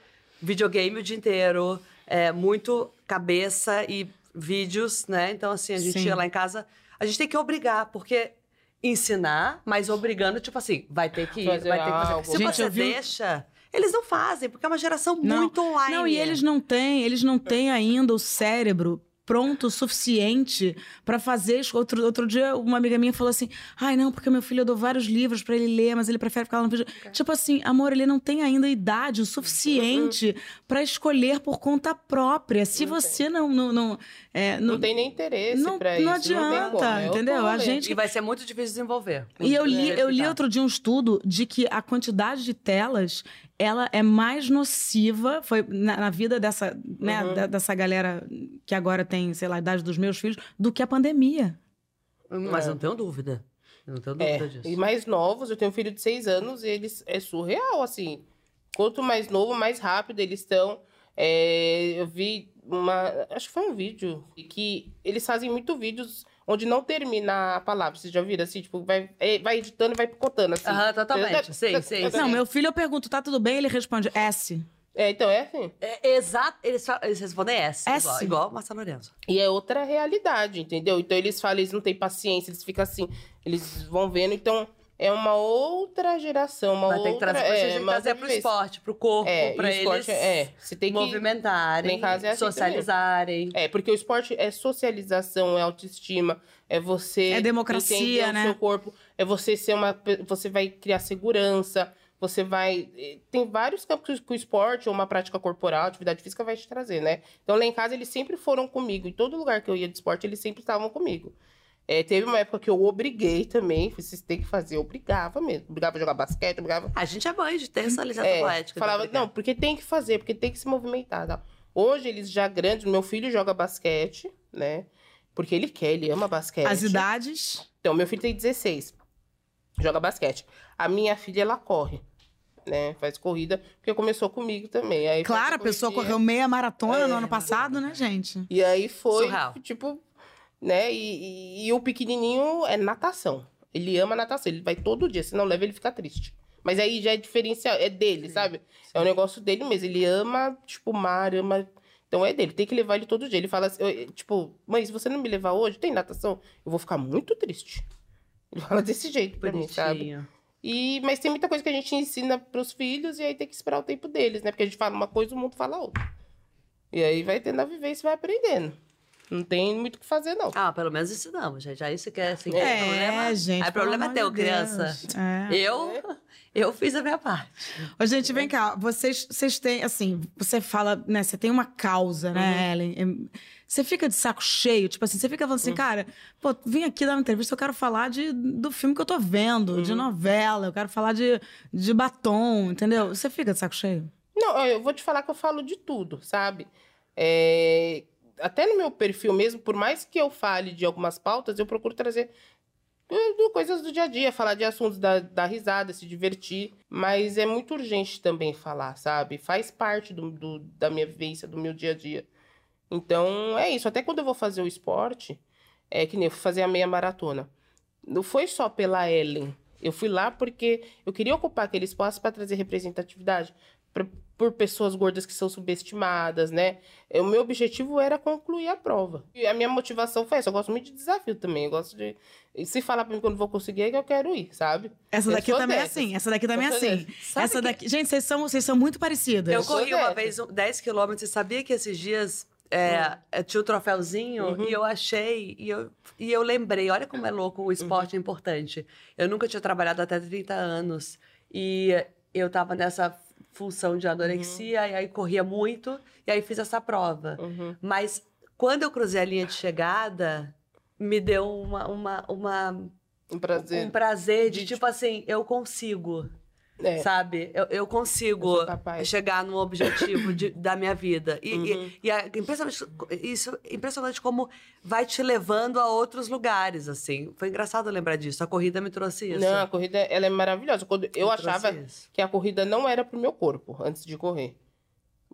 videogame o dia inteiro, é muito cabeça e vídeos, né? Então, assim, a gente Sim. ia lá em casa, a gente tem que obrigar, porque ensinar, mas obrigando, tipo assim, vai ter que ir, Fazer vai ter que fazer. algo. Se Gente, você vi deixa, eles não fazem, porque é uma geração Não. muito online. Não, e eles não têm, eles não têm ainda o cérebro pronto o suficiente pra fazer. Outro, outro dia, uma amiga minha falou assim: ai, não, porque meu filho eu dou vários livros pra ele ler, mas ele prefere ficar lá no vídeo. Tipo assim, amor, ele não tem ainda idade o suficiente pra escolher por conta própria. Se Não você não. Não, não, é, Não, não- tem nem interesse não- pra não isso. não adianta, tem como. é outro entendeu? A gente- E vai ser muito difícil desenvolver. E eu li, eu li outro dia um estudo de que a quantidade de telas ela é mais nociva foi na, na vida dessa, né, Uhum. da- dessa galera que agora tem, sei lá, a idade dos meus filhos, do que a pandemia. Mas É. eu não tenho dúvida. Eu não tenho É, dúvida disso. e mais novos, eu tenho um filho de seis anos e eles é surreal, assim. Quanto mais novo, mais rápido eles estão. É, eu vi uma. Acho que foi um vídeo que eles fazem muito vídeos onde não termina a palavra. Vocês já viram assim? Tipo, vai, é, vai editando e vai picotando, assim. Aham, totalmente. Sim, sim. Não, meu filho eu pergunto, tá tudo bem? Ele responde S. É, então é assim. É, exato. Eles, eles respondem S. S. Igual, igual Marcelo Lourenço. E é outra realidade, entendeu? Então eles falam, eles não têm paciência, eles ficam assim, eles vão vendo. Então é uma outra geração, uma Mas outra. tem que trazer, é, têm que trazer pro vivência. esporte, pro corpo, É, pra e o eles esporte é. Você tem que. movimentarem, Lá em casa é assim socializarem. É, porque o esporte é socialização, é autoestima, é você. É democracia, né? O seu corpo, é você ser uma. Você vai criar segurança, você vai. eh, Tem vários campos que o esporte ou uma prática corporal, atividade física vai te trazer, né? Então lá em casa eles sempre foram comigo. Em todo lugar que eu ia de esporte, eles sempre estavam comigo. É, teve uma época que eu obriguei também, vocês têm que fazer, eu obrigava mesmo. Obrigava a jogar basquete, obrigava. A gente é mãe de ter essa licença É, poética. falava, tá não, porque tem que fazer, porque tem que se movimentar. Tal. Hoje, eles já grandes, meu filho joga basquete, né? Porque ele quer, ele ama basquete. As idades. Então, meu filho tem 16, joga basquete. A minha filha, ela corre, né? Faz corrida, porque começou comigo também. Aí Claro, a pessoa correu meia maratona no É. ano passado, né, gente? E aí foi, Surreal. tipo, né? E, e- e o pequenininho é natação. Ele ama natação, ele vai todo dia, se não leva, ele fica triste. Mas aí já é diferencial, é dele, sabe? É um negócio dele mesmo. Ele ama, tipo, mar, ama. Então é dele, tem que levar ele todo dia. Ele fala assim, eu- tipo, mãe, se você não me levar hoje, tem natação? Eu vou ficar muito triste. Ele fala desse jeito pra mim, sabe? Bonitinho. E, mas tem muita coisa que a gente ensina pros filhos e aí tem que esperar o tempo deles, né? Porque a gente fala uma coisa, o mundo fala outra. E aí vai tendo a vivência e vai aprendendo. Não tem muito o que fazer, não. Ah, pelo menos ensinamos, gente. Aí você quer assim, É, problema. gente. Aí pelo problema é teu, Deus. criança. É. Eu, eu fiz a minha parte. Ô, gente, vem cá. Vocês, vocês têm, assim, você fala, né? Você tem uma causa, né, Ellen? Em- Você fica de saco cheio, tipo assim, você fica falando assim, cara, pô, vim aqui dar uma entrevista, eu quero falar de, do filme que eu tô vendo, de novela, eu quero falar de, de batom, entendeu? Você fica de saco cheio? Não, eu vou te falar que eu falo de tudo, sabe? É, Até no meu perfil mesmo, por mais que eu fale de algumas pautas, eu procuro trazer eh, coisas do dia a dia, falar de assuntos, da, da risada, se divertir. Mas é muito urgente também falar, sabe? Faz parte do, do- da minha vivência, do meu dia a dia. Então, é isso. Até quando eu vou fazer o esporte, é que nem eu fazer a meia maratona. Não foi só pela Ellen. Eu fui lá porque eu queria ocupar aquele espaço para trazer representatividade por pessoas gordas que são subestimadas, né? O meu objetivo era concluir a prova. E a minha motivação foi essa. Eu gosto muito de desafio também. Eu gosto de. e Se falar pra mim que eu não vou conseguir, é que eu quero ir, sabe? Essa daqui também é assim. Essa daqui também é assim. Essa que- daqui. Gente, vocês são, vocês são muito parecidas. Eu corri uma vez um- 10 quilômetros. Você sabia que esses dias é, Hum. tinha o troféuzinho Uhum. e eu achei e eu, e eu lembrei. Olha como é louco o esporte Uhum. é importante. Eu nunca tinha trabalhado até 30 anos e eu tava nessa função de anorexia e aí corria muito e aí fiz essa prova. Uhum. Mas quando eu cruzei a linha de chegada, me deu uma, uma, uma- Um prazer. um prazer de, De- tipo assim, eu consigo. É. Sabe? Eu, eu consigo Eu chegar num objetivo de- da minha vida. E, e- Uhum. e é impressionante, isso, impressionante como vai te levando a outros lugares, assim. Foi engraçado lembrar disso. A corrida me trouxe isso. Não, a corrida ela é maravilhosa. Quando eu achava isso. que a corrida não era pro meu corpo antes de correr.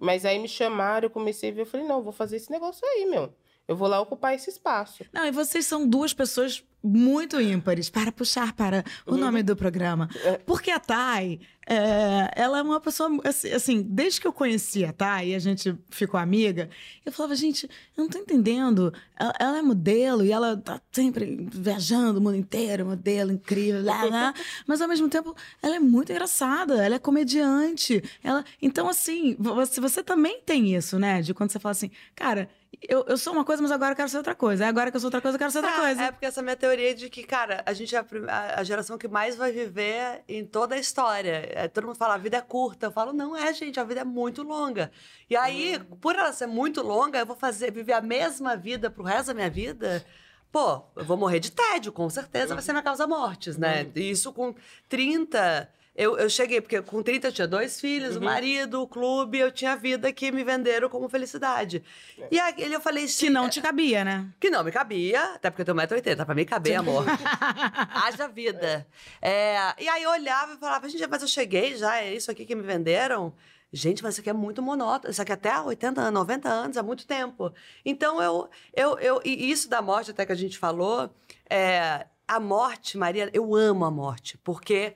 Mas aí me chamaram, eu comecei a ver, eu falei, não, eu vou fazer esse negócio aí, meu. Eu vou lá ocupar esse espaço. Não, e vocês são duas pessoas muito ímpares para puxar para o Uhum. nome do programa. É. Porque a Thay, é, ela é uma pessoa, assim, assim, desde que eu conheci a Thay e a gente ficou amiga, eu falava, gente, eu não tô entendendo. Ela, ela é modelo e ela tá sempre viajando o mundo inteiro, modelo incrível, lá, lá. Mas ao mesmo tempo, ela é muito engraçada, ela é comediante. Ela... Então, assim, você, você também tem isso, né? De quando você fala assim, cara, eu, eu sou uma coisa, mas agora eu quero ser outra coisa. Agora que eu sou outra coisa, eu quero ser outra É, coisa. É porque essa minha teoria de que, cara, a gente é a, a- geração que mais vai viver em toda a história. É, todo mundo fala, a vida é curta. Eu falo, não é, gente, a vida é muito longa. E aí, por ela ser muito longa, eu vou fazer, viver a mesma vida pro resto da minha vida. Pô, eu vou morrer de tédio, com certeza vai ser minha causa mortes, né? E isso com 30. Eu, eu cheguei, porque com 30 eu tinha dois filhos, o marido, o clube, eu tinha vida que me venderam como felicidade. E aí eu falei, Que não te cabia, né? que não me cabia, até porque eu tenho 1,80m, pra mim caber, amor. Haja vida. É, e aí eu olhava e falava, gente, mas eu cheguei já, é isso aqui que me venderam? Gente, mas isso aqui é muito monótono. Isso aqui até há 80 anos, 90 anos, há muito tempo. Então, eu, eu, eu. E isso da morte, até que a gente falou, é, a morte, Maria, eu amo a morte, porque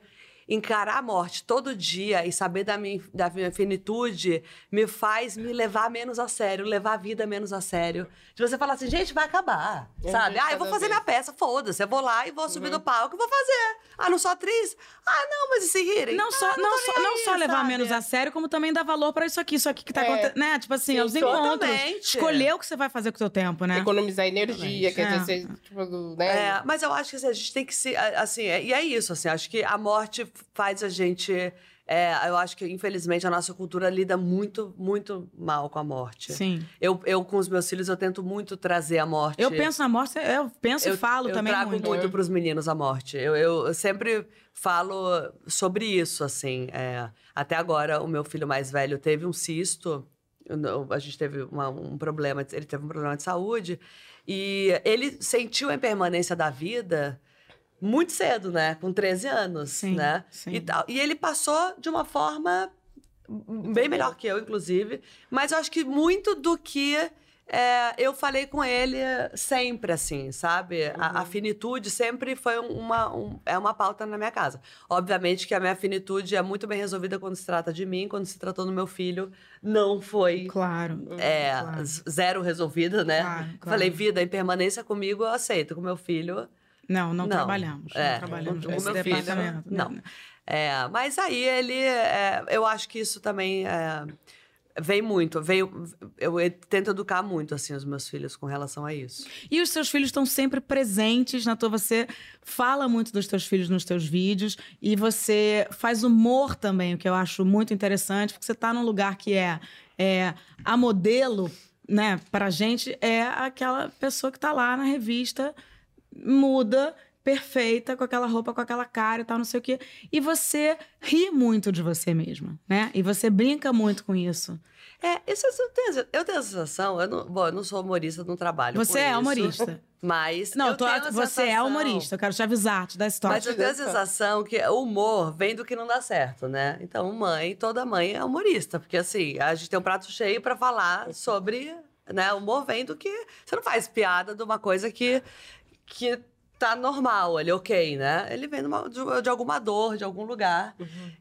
encarar a morte todo dia e saber da minha, da minha finitude me faz me levar menos a sério, levar a vida menos a sério. De você falar assim, gente, vai acabar, É sabe? Ah, eu vou fazer vez. minha peça, foda-se. Eu vou lá e vou subir no palco e vou fazer. Ah, não sou atriz? Ah, não, mas e se rirem? Não Ah, só, não, só, não aí, só levar sabe? menos a sério, como também dar valor pra isso aqui, isso aqui que tá É. acontecendo, né? Tipo assim, Sim, aos encontros. totalmente. Escolher o que você vai fazer com o seu tempo, né? Economizar energia, quer É. dizer, você, tipo, né? É, mas eu acho que assim, a gente tem que se. Assim, é- e é isso, assim, acho que a morte faz a gente. é, eu acho que, infelizmente, a nossa cultura lida muito, muito mal com a morte. Sim. Eu, eu, com os meus filhos, eu tento muito trazer a morte. Eu penso na morte, eu penso e eu, falo eu também trago muito. muito, para os meninos a morte. Eu, eu, eu sempre falo sobre isso, assim. é, até agora, o meu filho mais velho teve um cisto. eu A gente teve uma- um problema, ele teve um problema de saúde. E ele sentiu a impermanência da vida muito cedo, né? Com 13 anos, Sim, né? sim. E, tal. e ele passou de uma forma bem melhor que eu, inclusive. Mas eu acho que muito do que é, eu falei com ele sempre, assim, sabe? A, a finitude sempre foi um- uma, um- é uma pauta na minha casa. Obviamente que a minha finitude é muito bem resolvida quando se trata de mim, quando se tratou do meu filho, não foi Claro. é, claro. z- zero resolvida, né? Claro, claro. Falei, vida, a impermanência comigo eu aceito, com meu filho Não, não, Não. trabalhamos. É, Não trabalhamos o nesse meu filho, não. né? É, mas aí ele, é, eu acho que isso também é, vem muito, veio, eu tento educar muito assim os meus filhos com relação a isso. E os seus filhos estão sempre presentes na tua. Você fala muito dos teus filhos nos teus vídeos e você faz humor também, o que eu acho muito interessante, porque você está num lugar que é, é a modelo, né, pra gente, é aquela pessoa que tá lá na revista, muda. Perfeita, com aquela roupa, com aquela cara e tal, não sei o quê. E você ri muito de você mesma, né? E você brinca muito com isso. É, isso eu tenho, eu tenho a sensação, eu não, bom, eu não sou humorista, não trabalho Você é isso, humorista. Mas Não, tô- você é sensação- humorista. Eu quero te avisar, te dar história. Mas eu tenho a sensação que o humor vem do que não dá certo, né? Então, mãe, toda mãe é humorista, porque assim, a gente tem um prato cheio pra falar sobre, né? O humor vem do que você não faz piada de uma coisa que que tá normal ali, ok, né? Ele vem de, uma- de- de alguma dor, de algum lugar.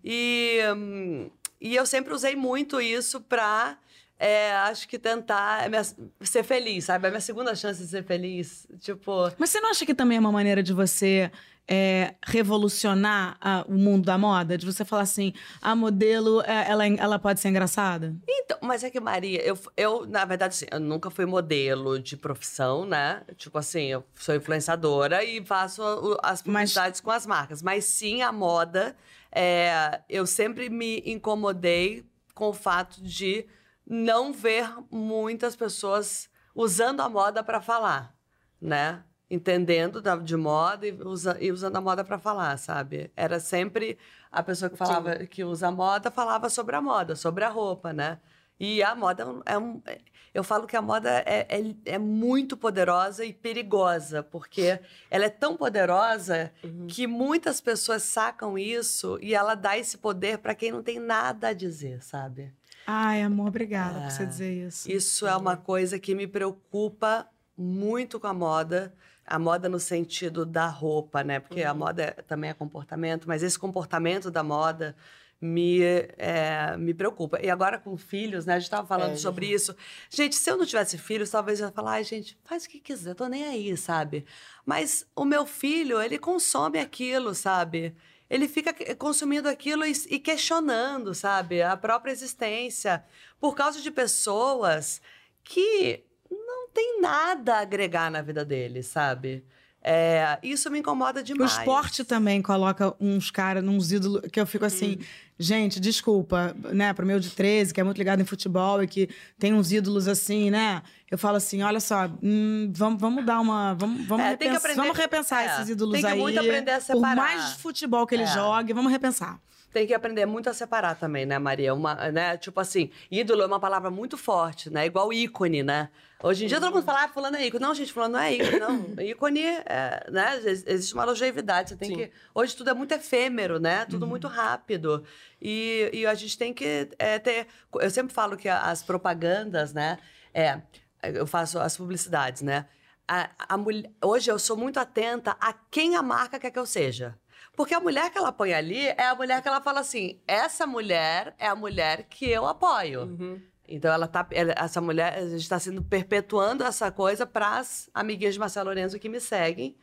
E hum, e eu sempre usei muito isso pra, é, acho que tentar é minha- ser feliz, sabe? É a minha segunda chance de ser feliz. Tipo, Mas você não acha que também é uma maneira de você é, revolucionar a- o mundo da moda? De você falar assim, a modelo, é, ela, ela pode ser engraçada? Então, mas é que, Maria, eu, eu, na verdade, assim, eu nunca fui modelo de profissão, né? Tipo assim, eu sou influenciadora e faço as Mas- publicidades com as marcas. Mas sim, a moda, é, eu sempre me incomodei com o fato de não ver muitas pessoas usando a moda para falar, né? Entendendo da- de moda e, usa- e usando a moda para falar, sabe? Era sempre a pessoa que falava que usa moda falava sobre a moda, sobre a roupa, né? E a moda é um. é um- é- eu falo que a moda é, é, é muito poderosa e perigosa, porque ela é tão poderosa que muitas pessoas sacam isso e ela dá esse poder para quem não tem nada a dizer, sabe? Ai, amor, obrigada por É. você dizer isso. Isso é uma coisa que me preocupa muito com a moda. A moda no sentido da roupa, né? Porque a moda é- também é comportamento, mas esse comportamento da moda me, é, me preocupa. E agora com filhos, né? A gente estava falando É, sobre isso. Gente, se eu não tivesse filhos, talvez eu ia falar, ai, gente, faz o que quiser, tô nem aí, sabe? Mas o meu filho, ele consome aquilo, sabe? Ele fica consumindo aquilo e, e questionando, sabe? A própria existência. Por causa de pessoas que não tem nada a agregar na vida dele, sabe? É, isso me incomoda O demais. esporte também coloca uns caras, uns ídolos, que eu fico assim, gente, desculpa, né, pro meu de 13, que é muito ligado em futebol e que tem uns ídolos assim, né? Eu falo assim, olha só, hum, vamos, vamos dar uma. Vamos, vamos, É, repensar, aprender- vamos repensar é, esses ídolos tem que aí. muito aprender a Por separar. mais futebol que ele É. jogue, vamos repensar. Tem que aprender muito a separar também, né, Maria? Uma, né? Tipo assim, ídolo é uma palavra muito forte, né? Igual ícone, né? Hoje em dia todo mundo fala, ah, fulano é ícone. Não, gente, fulano não é ícone, não. ícone, é, né? Ex- Existe uma longevidade. Você tem Sim. que... Hoje tudo é muito efêmero, né? Tudo muito rápido. E, e a gente tem que é, ter... Eu sempre falo que as propagandas, né? É, eu faço as publicidades, né? A, a mulher, hoje eu sou muito atenta a quem a marca quer que eu seja. Porque a mulher que ela põe ali é a mulher que ela fala assim: essa mulher é a mulher que eu apoio. Uhum. Então ela tá, ela- essa mulher, a gente está sendo perpetuando essa coisa para as amiguinhas de Marcelo Lorenzo que me seguem.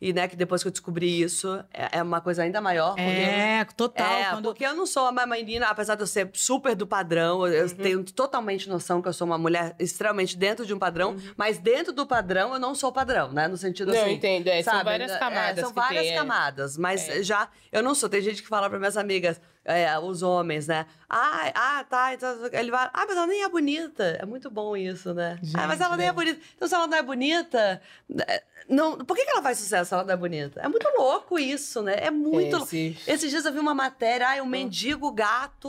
E né, que depois que eu descobri isso, é, é uma coisa ainda maior. porque eu- É, total. é, quando- porque eu não sou uma menina, apesar de eu ser super do padrão, eu Uhum. tenho totalmente noção que eu sou uma mulher extremamente dentro de um padrão, mas dentro do padrão eu não sou padrão, né? No sentido Uhum. Não, assim. eu entendo, é, são sabe? várias É, camadas são várias tem, é. camadas, mas É. já eu não sou. Tem gente que fala para minhas amigas, é, os homens, né? Ah, ah, tá. então, Ele vai, ah, mas ela nem é bonita. É muito bom isso, né? ah, mas Gente, ela nem é né? bonita. Então, se ela não é bonita, é, não, por que, que ela faz sucesso se ela não é bonita? É muito louco isso, né? É muito louco. Esse- Esses dias eu vi uma matéria, ai, um mendigo gato.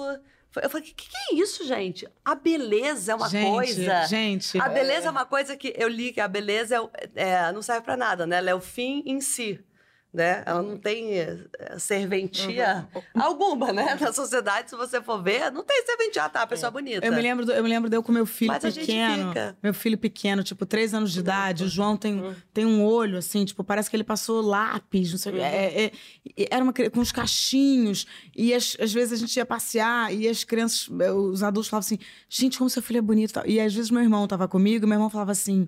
Eu falei, o que, que é isso, gente? A beleza é uma gente, coisa. Gente, A beleza é uma coisa que eu li que a beleza é é, não serve pra nada, né? Ela é o fim em si. Né? Ela não tem eh, serventia Uhum. alguma, né? Na sociedade, se você for ver, não tem serventia. Ah, tá, a pessoa bonita. Eu me lembro, do- eu me lembro de eu com meu filho Mas pequeno. Meu filho pequeno, tipo, três anos de idade. O João Uhum. tem, tem um olho, assim, tipo, parece que ele passou lápis, não sei o Uhum. É, é- era uma com os cachinhos. E as- às vezes a gente ia passear e as crianças, eh, os adultos falavam assim: gente, como seu filho é bonito. e. E às vezes meu irmão tava comigo, meu irmão falava assim: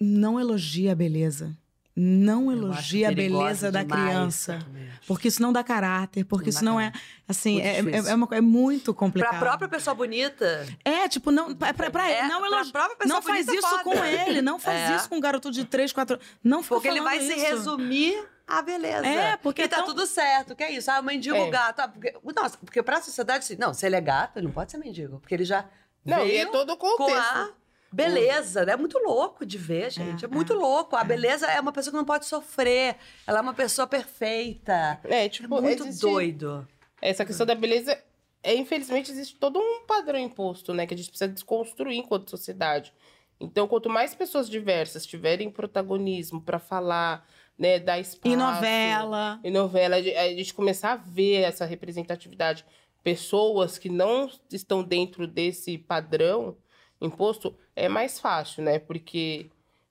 não elogia a beleza. Não elogia a beleza da demais criança. Porque isso não dá caráter, porque Não isso não é. Assim, Muito é, é, difícil. é uma é muito complicado. Pra própria pessoa bonita, É, tipo, não, pra, pra, pra É, não pra elogi- própria pessoa Não faz bonita, isso foda. com ele, não faz É. isso com um garoto de 3, 4 Não fica porque ele vai falando se isso. resumir à beleza. É, porque E tá tão- tudo certo, que é isso. Ah, o mendigo É. gato. Ah, porque, nossa, porque pra sociedade, assim, não, se ele é gato, ele não pode ser mendigo. Porque ele já Não, e veio é todo o com contexto. a beleza. né? É muito louco de ver, gente. É, É, muito é, louco. A beleza é uma pessoa que não pode sofrer. Ela é uma pessoa perfeita. É, É tipo, muito existe- doido. Essa questão da beleza, é, infelizmente, existe todo um padrão imposto, né? Que a gente precisa desconstruir enquanto sociedade. Então, quanto mais pessoas diversas tiverem protagonismo pra falar, né, dar espaço... Em novela. Em novela, a gente começar a ver essa representatividade, pessoas que não estão dentro desse padrão imposto, é mais fácil, né? Porque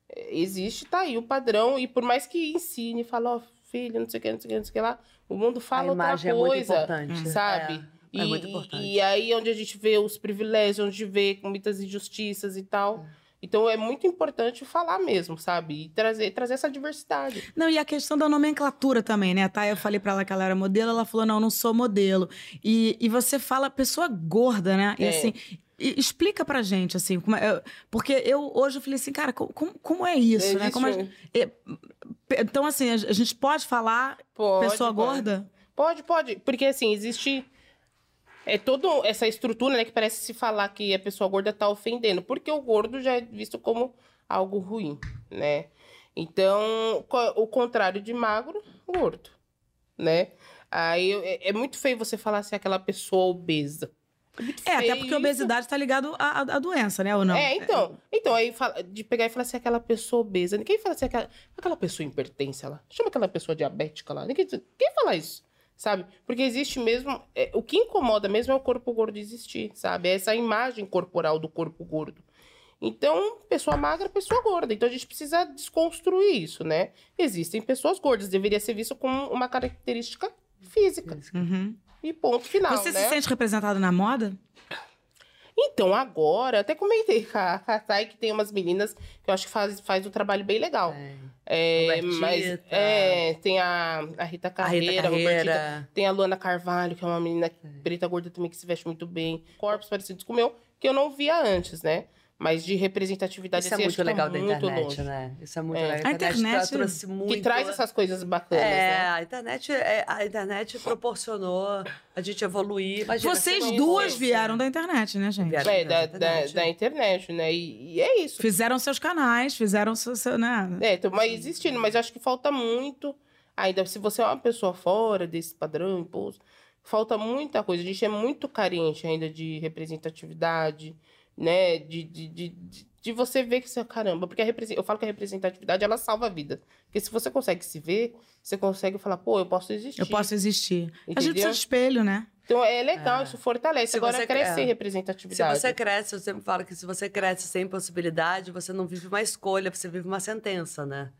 é, existe, tá aí o padrão, e por mais que ensine, fala, ó, filho, não sei o que, não sei o que, não sei o que lá, o mundo fala a outra é muito coisa, importante. sabe? É. E, É muito e- importante. E, aí onde a gente vê os privilégios, onde vê muitas injustiças e tal. Então é muito importante falar mesmo, sabe? E trazer, trazer essa diversidade. Não, e a questão da nomenclatura também, né? Tá, eu falei pra ela que ela era modelo, ela falou, não, não sou modelo. E, e você fala pessoa gorda, né? E É. assim, e- explica pra gente, assim, como é- porque eu hoje eu falei assim, cara, co- como, como é isso, né? Como Existe- é, então, assim, a, gente pode falar Pode, pessoa pode. gorda? Pode, pode. Porque assim, existe. É toda essa estrutura, né? Que parece se falar que a pessoa gorda tá ofendendo. Porque o gordo já é visto como algo ruim, né? Então, o contrário de magro, gordo, né? Aí é, é muito feio você falar assim, aquela pessoa obesa. É, É, até porque a obesidade tá ligado à, à- doença, né? Ou não? É, então. Então, aí fala, de pegar e falar assim, aquela pessoa obesa. Ninguém fala assim, aquela, aquela pessoa hipertensa lá. Chama aquela pessoa diabética lá. Ninguém, quem fala isso? Sabe? Porque existe mesmo. é, o que incomoda mesmo é o corpo gordo existir, sabe? É essa imagem corporal do corpo gordo. Então, pessoa magra, pessoa gorda. Então a gente precisa desconstruir isso, né? Existem pessoas gordas, deveria ser visto como uma característica física. Uhum. E ponto final. Você né? se sente representado na moda? Então, agora, até comentei com a, Thay que tem umas meninas que eu acho que faz, faz um trabalho bem legal. É, Robertita. mas é, tem a, a Rita A Carreira, Rita a Robertita, Carreira. tem a Luana Carvalho, que é uma menina preta gorda também que se veste muito bem. Corpos parecidos com o meu, que eu não via antes, né? Mas de representatividade Isso é assim, muito acho que legal tá da muito internet, longe. né? Isso é muito É. legal. A internet- trouxe muito... Que traz essas coisas bacanas, É, né? a internet, é, a internet proporcionou a gente evoluir. Imagina, Vocês duas fosse- vieram da internet, né, gente? Vieram. É, da, da da, internet. da internet, né? E, e é isso. Fizeram seus canais, fizeram seu, seu né? É, então, mas existindo, mas acho que falta muito. Ainda se você é uma pessoa fora desse padrão imposto, falta muita coisa. A gente é muito carente ainda de representatividade, né? De, de, de, de, você ver que você, caramba, porque eu falo que a representatividade ela salva a vida. Porque se você consegue se ver, você consegue falar, pô, eu posso existir. Eu posso existir. A gente Entendeu? precisa de espelho, né? Então é legal, É. isso fortalece. Se Agora crescer é. Se representatividade. você cresce, eu sempre falo que se você cresce sem possibilidade, você não vive uma escolha, você vive uma sentença, né?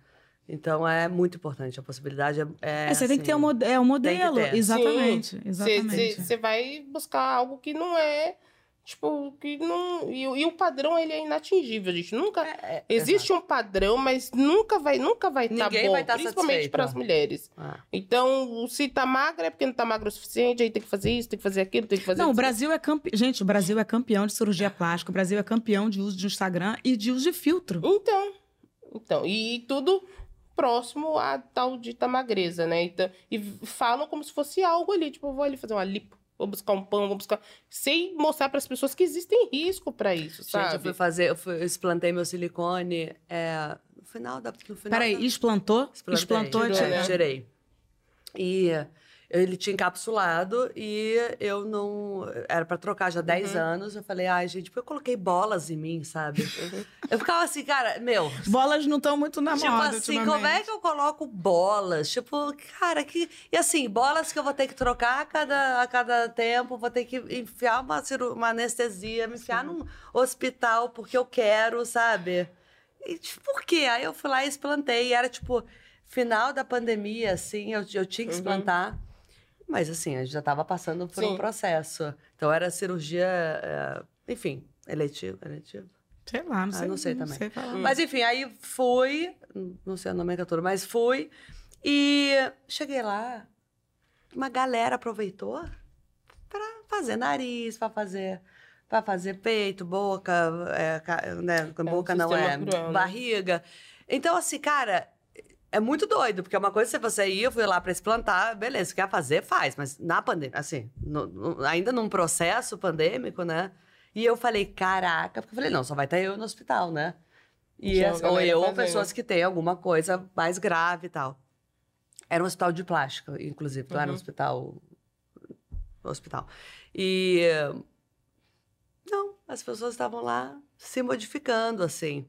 Então é muito importante. A possibilidade é. é, É, você tem que ter um, assim, mode- é, um modelo. ter. Exatamente. Exatamente. Você vai buscar algo que não é. Tipo, que não. E, o- e o padrão, ele é inatingível, gente. Nunca. é, Existe um padrão, mas nunca vai nunca vai estar Ninguém bom, vai tá principalmente para as mulheres. Ah. Então, se tá magra é porque não tá magra o suficiente, aí tem que fazer isso, tem que fazer aquilo, tem que fazer Não, o isso. Brasil é campeão. Gente, o Brasil é campeão de cirurgia plástica, o Brasil é campeão de uso de Instagram e de uso de filtro. Então, então, e tudo próximo à tal dita magreza, né? Então, e falam como se fosse algo ali, tipo, eu vou ali fazer uma lipo, vou buscar um pão, vou buscar, sem mostrar para as pessoas que existem risco para isso, sabe? Gente, eu fui fazer, eu, fui, eu explantei meu silicone é, no final da. No final Peraí, da... explantou? Explantei, Explantou, né? Tirei. E ele tinha encapsulado e eu não. Era pra trocar já 10 Uhum. anos. Eu falei, ai, gente, porque eu coloquei bolas em mim, sabe? Eu ficava assim, cara, meu. Bolas não estão muito na Tipo moda assim, como é que eu coloco bolas? Tipo, cara, que. E assim, bolas que eu vou ter que trocar a cada, a cada tempo, vou ter que enfiar uma, uma anestesia, me enfiar num hospital porque eu quero, sabe? E tipo, por quê? Aí eu fui lá e explantei. E era tipo, final da pandemia, assim, eu, eu tinha que Uhum. Mas assim, a gente já estava passando por um Sim. processo. Então era cirurgia, é, enfim, eletivo, eletivo. Sei lá, não Ah, sei. não sei também. falar. Mas enfim, aí fui, não sei a nomenclatura, mas fui. E cheguei lá, uma galera aproveitou pra fazer nariz, pra fazer para fazer peito, boca, é, né, boca não sistema é, cruel, né? barriga. Então assim, cara, é muito doido, porque é uma coisa se você ir, eu fui lá pra explantar, beleza, se quer fazer, faz, mas na pandemia, assim, no- no- ainda num processo pandêmico, né? E eu falei, caraca, porque eu falei, não, só vai estar eu no hospital, né? E as- ou eu, ou pessoas que têm alguma coisa mais grave e tal. Era um hospital de plástico, inclusive, não era um Uhum. hospital. hospital. E. Não, as pessoas estavam lá se modificando, assim.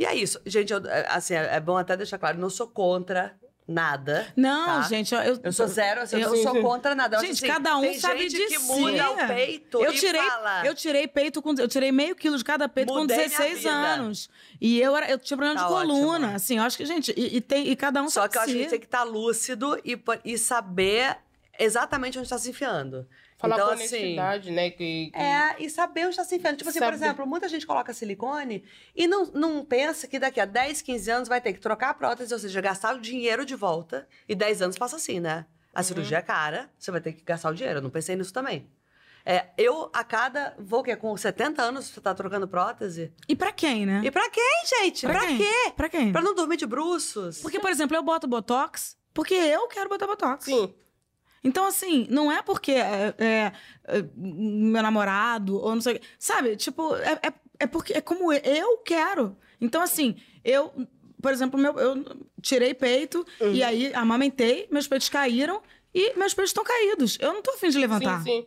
E é isso. Gente, eu, é, assim, é é bom até deixar claro, não sou contra nada. Não, Tá. gente, eu, Eu sou zero, assim, eu, Eu- não sou contra nada. Eu acho Gente, assim, cada um tem sabe gente de que si. muda o peito Eu tirei, fala... eu tirei peito com. Eu tirei meio quilo de cada peito Mudei com minha 16 vida. anos. E eu, era, eu tinha problema Tá de coluna. ótimo. Assim, eu acho que, gente, e, e tem, e cada um Só sabe que eu acho de que a si. gente tem que estar lúcido e, e saber exatamente onde está se enfiando. Falar então, com assim, honestidade, né? Que, que- É, e saber onde está se enfiando. Tipo assim, por Saber. exemplo, muita gente coloca silicone e não, não pensa que daqui a 10, 15 anos vai ter que trocar a prótese, ou seja, gastar o dinheiro de volta. E 10 anos passa assim, né? A cirurgia é cara, você vai ter que gastar o dinheiro. Eu não pensei nisso também. É, eu, a cada. Vou o quê? Com 70 anos, você tá trocando prótese? E pra quem, né? E pra quem, gente? Pra, quem? quê? Pra quem? Pra não dormir de bruços? Porque, por exemplo, eu boto Botox porque eu quero botar Botox. Sim. Então, assim, não é porque é, é, é, meu namorado ou não sei. Sabe? Tipo, é, é, é porque é como eu quero. Então, assim, eu, por exemplo, meu, eu tirei peito Uhum. e aí amamentei, meus peitos caíram e meus peitos estão caídos. Eu não tô afim de levantar. Sim, sim.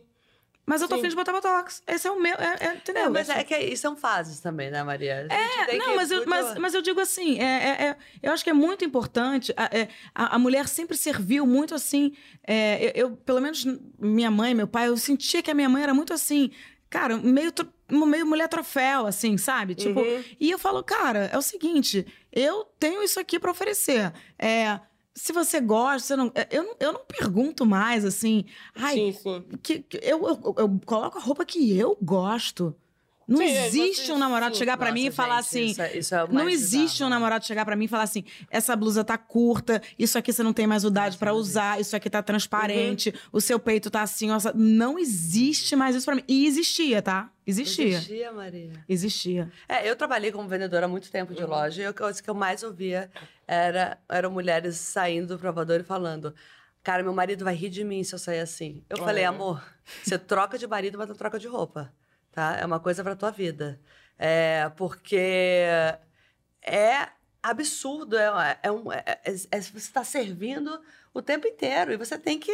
Mas eu tô Sim. afim de botar Botox. Esse é o meu. É, é, entendeu? É, mas é que são fases também, né, Maria? É, não, mas eu, mas, mas eu digo assim, é, é- é- eu acho que é muito importante. A, é, a- a mulher sempre serviu muito assim. é, eu, eu, pelo menos minha mãe, meu pai, eu sentia que a minha mãe era muito assim, cara, meio, meio mulher troféu, assim, sabe? Tipo, Uhum. e eu falo, cara, é o seguinte, eu tenho isso aqui pra oferecer. É, se você gosta, você não, é, eu, não- eu não pergunto mais assim, ai, Sim, sim. que, que- eu, eu, eu coloco a roupa que eu gosto. Não Sim, existe um namorado chegar pra mim e Nossa, falar gente, assim. Isso é, isso é Não existe bizarro, um né? namorado chegar pra mim e falar assim: essa blusa tá curta, isso aqui você não tem mais idade pra não usar, isso aqui tá transparente, Uhum. o seu peito tá assim, ó, não existe mais isso pra mim. E existia, tá? Existia. Existia, Maria. Existia. É, eu trabalhei como vendedora há muito tempo Uhum. de loja e a coisa que eu mais ouvia era, eram mulheres saindo do provador e falando: Cara, meu marido vai rir de mim se eu sair assim. Eu falei, Olha. amor, você troca de marido, mas não troca de roupa. Tá? É uma coisa pra tua vida. É, porque é absurdo. É, é um, é- é- é- você está servindo o tempo inteiro e você tem que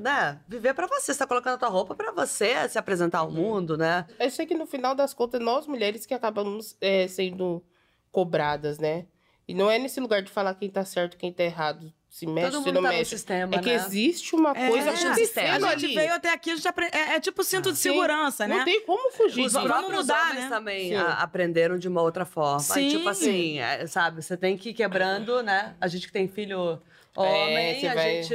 né, viver pra você. Você está colocando a tua roupa pra você se apresentar ao mundo, né? Eu sei que no final das contas, nós mulheres que acabamos é, sendo cobradas, né? E não é nesse lugar de falar quem tá certo, quem tá errado. Se mexe, Todo se mundo não tá no mexe. sistema, É que né? existe uma É, coisa um acontecendo sistema. A gente ali. veio até aqui, a gente apre- é, é tipo cinto de Sim. segurança, né? Não tem como fugir Os próprios mudar, homens né? também a- aprenderam de uma outra forma. Sim. Tipo assim, é, sabe? Você tem que ir quebrando, né? A gente que tem filho homem, você a vai- gente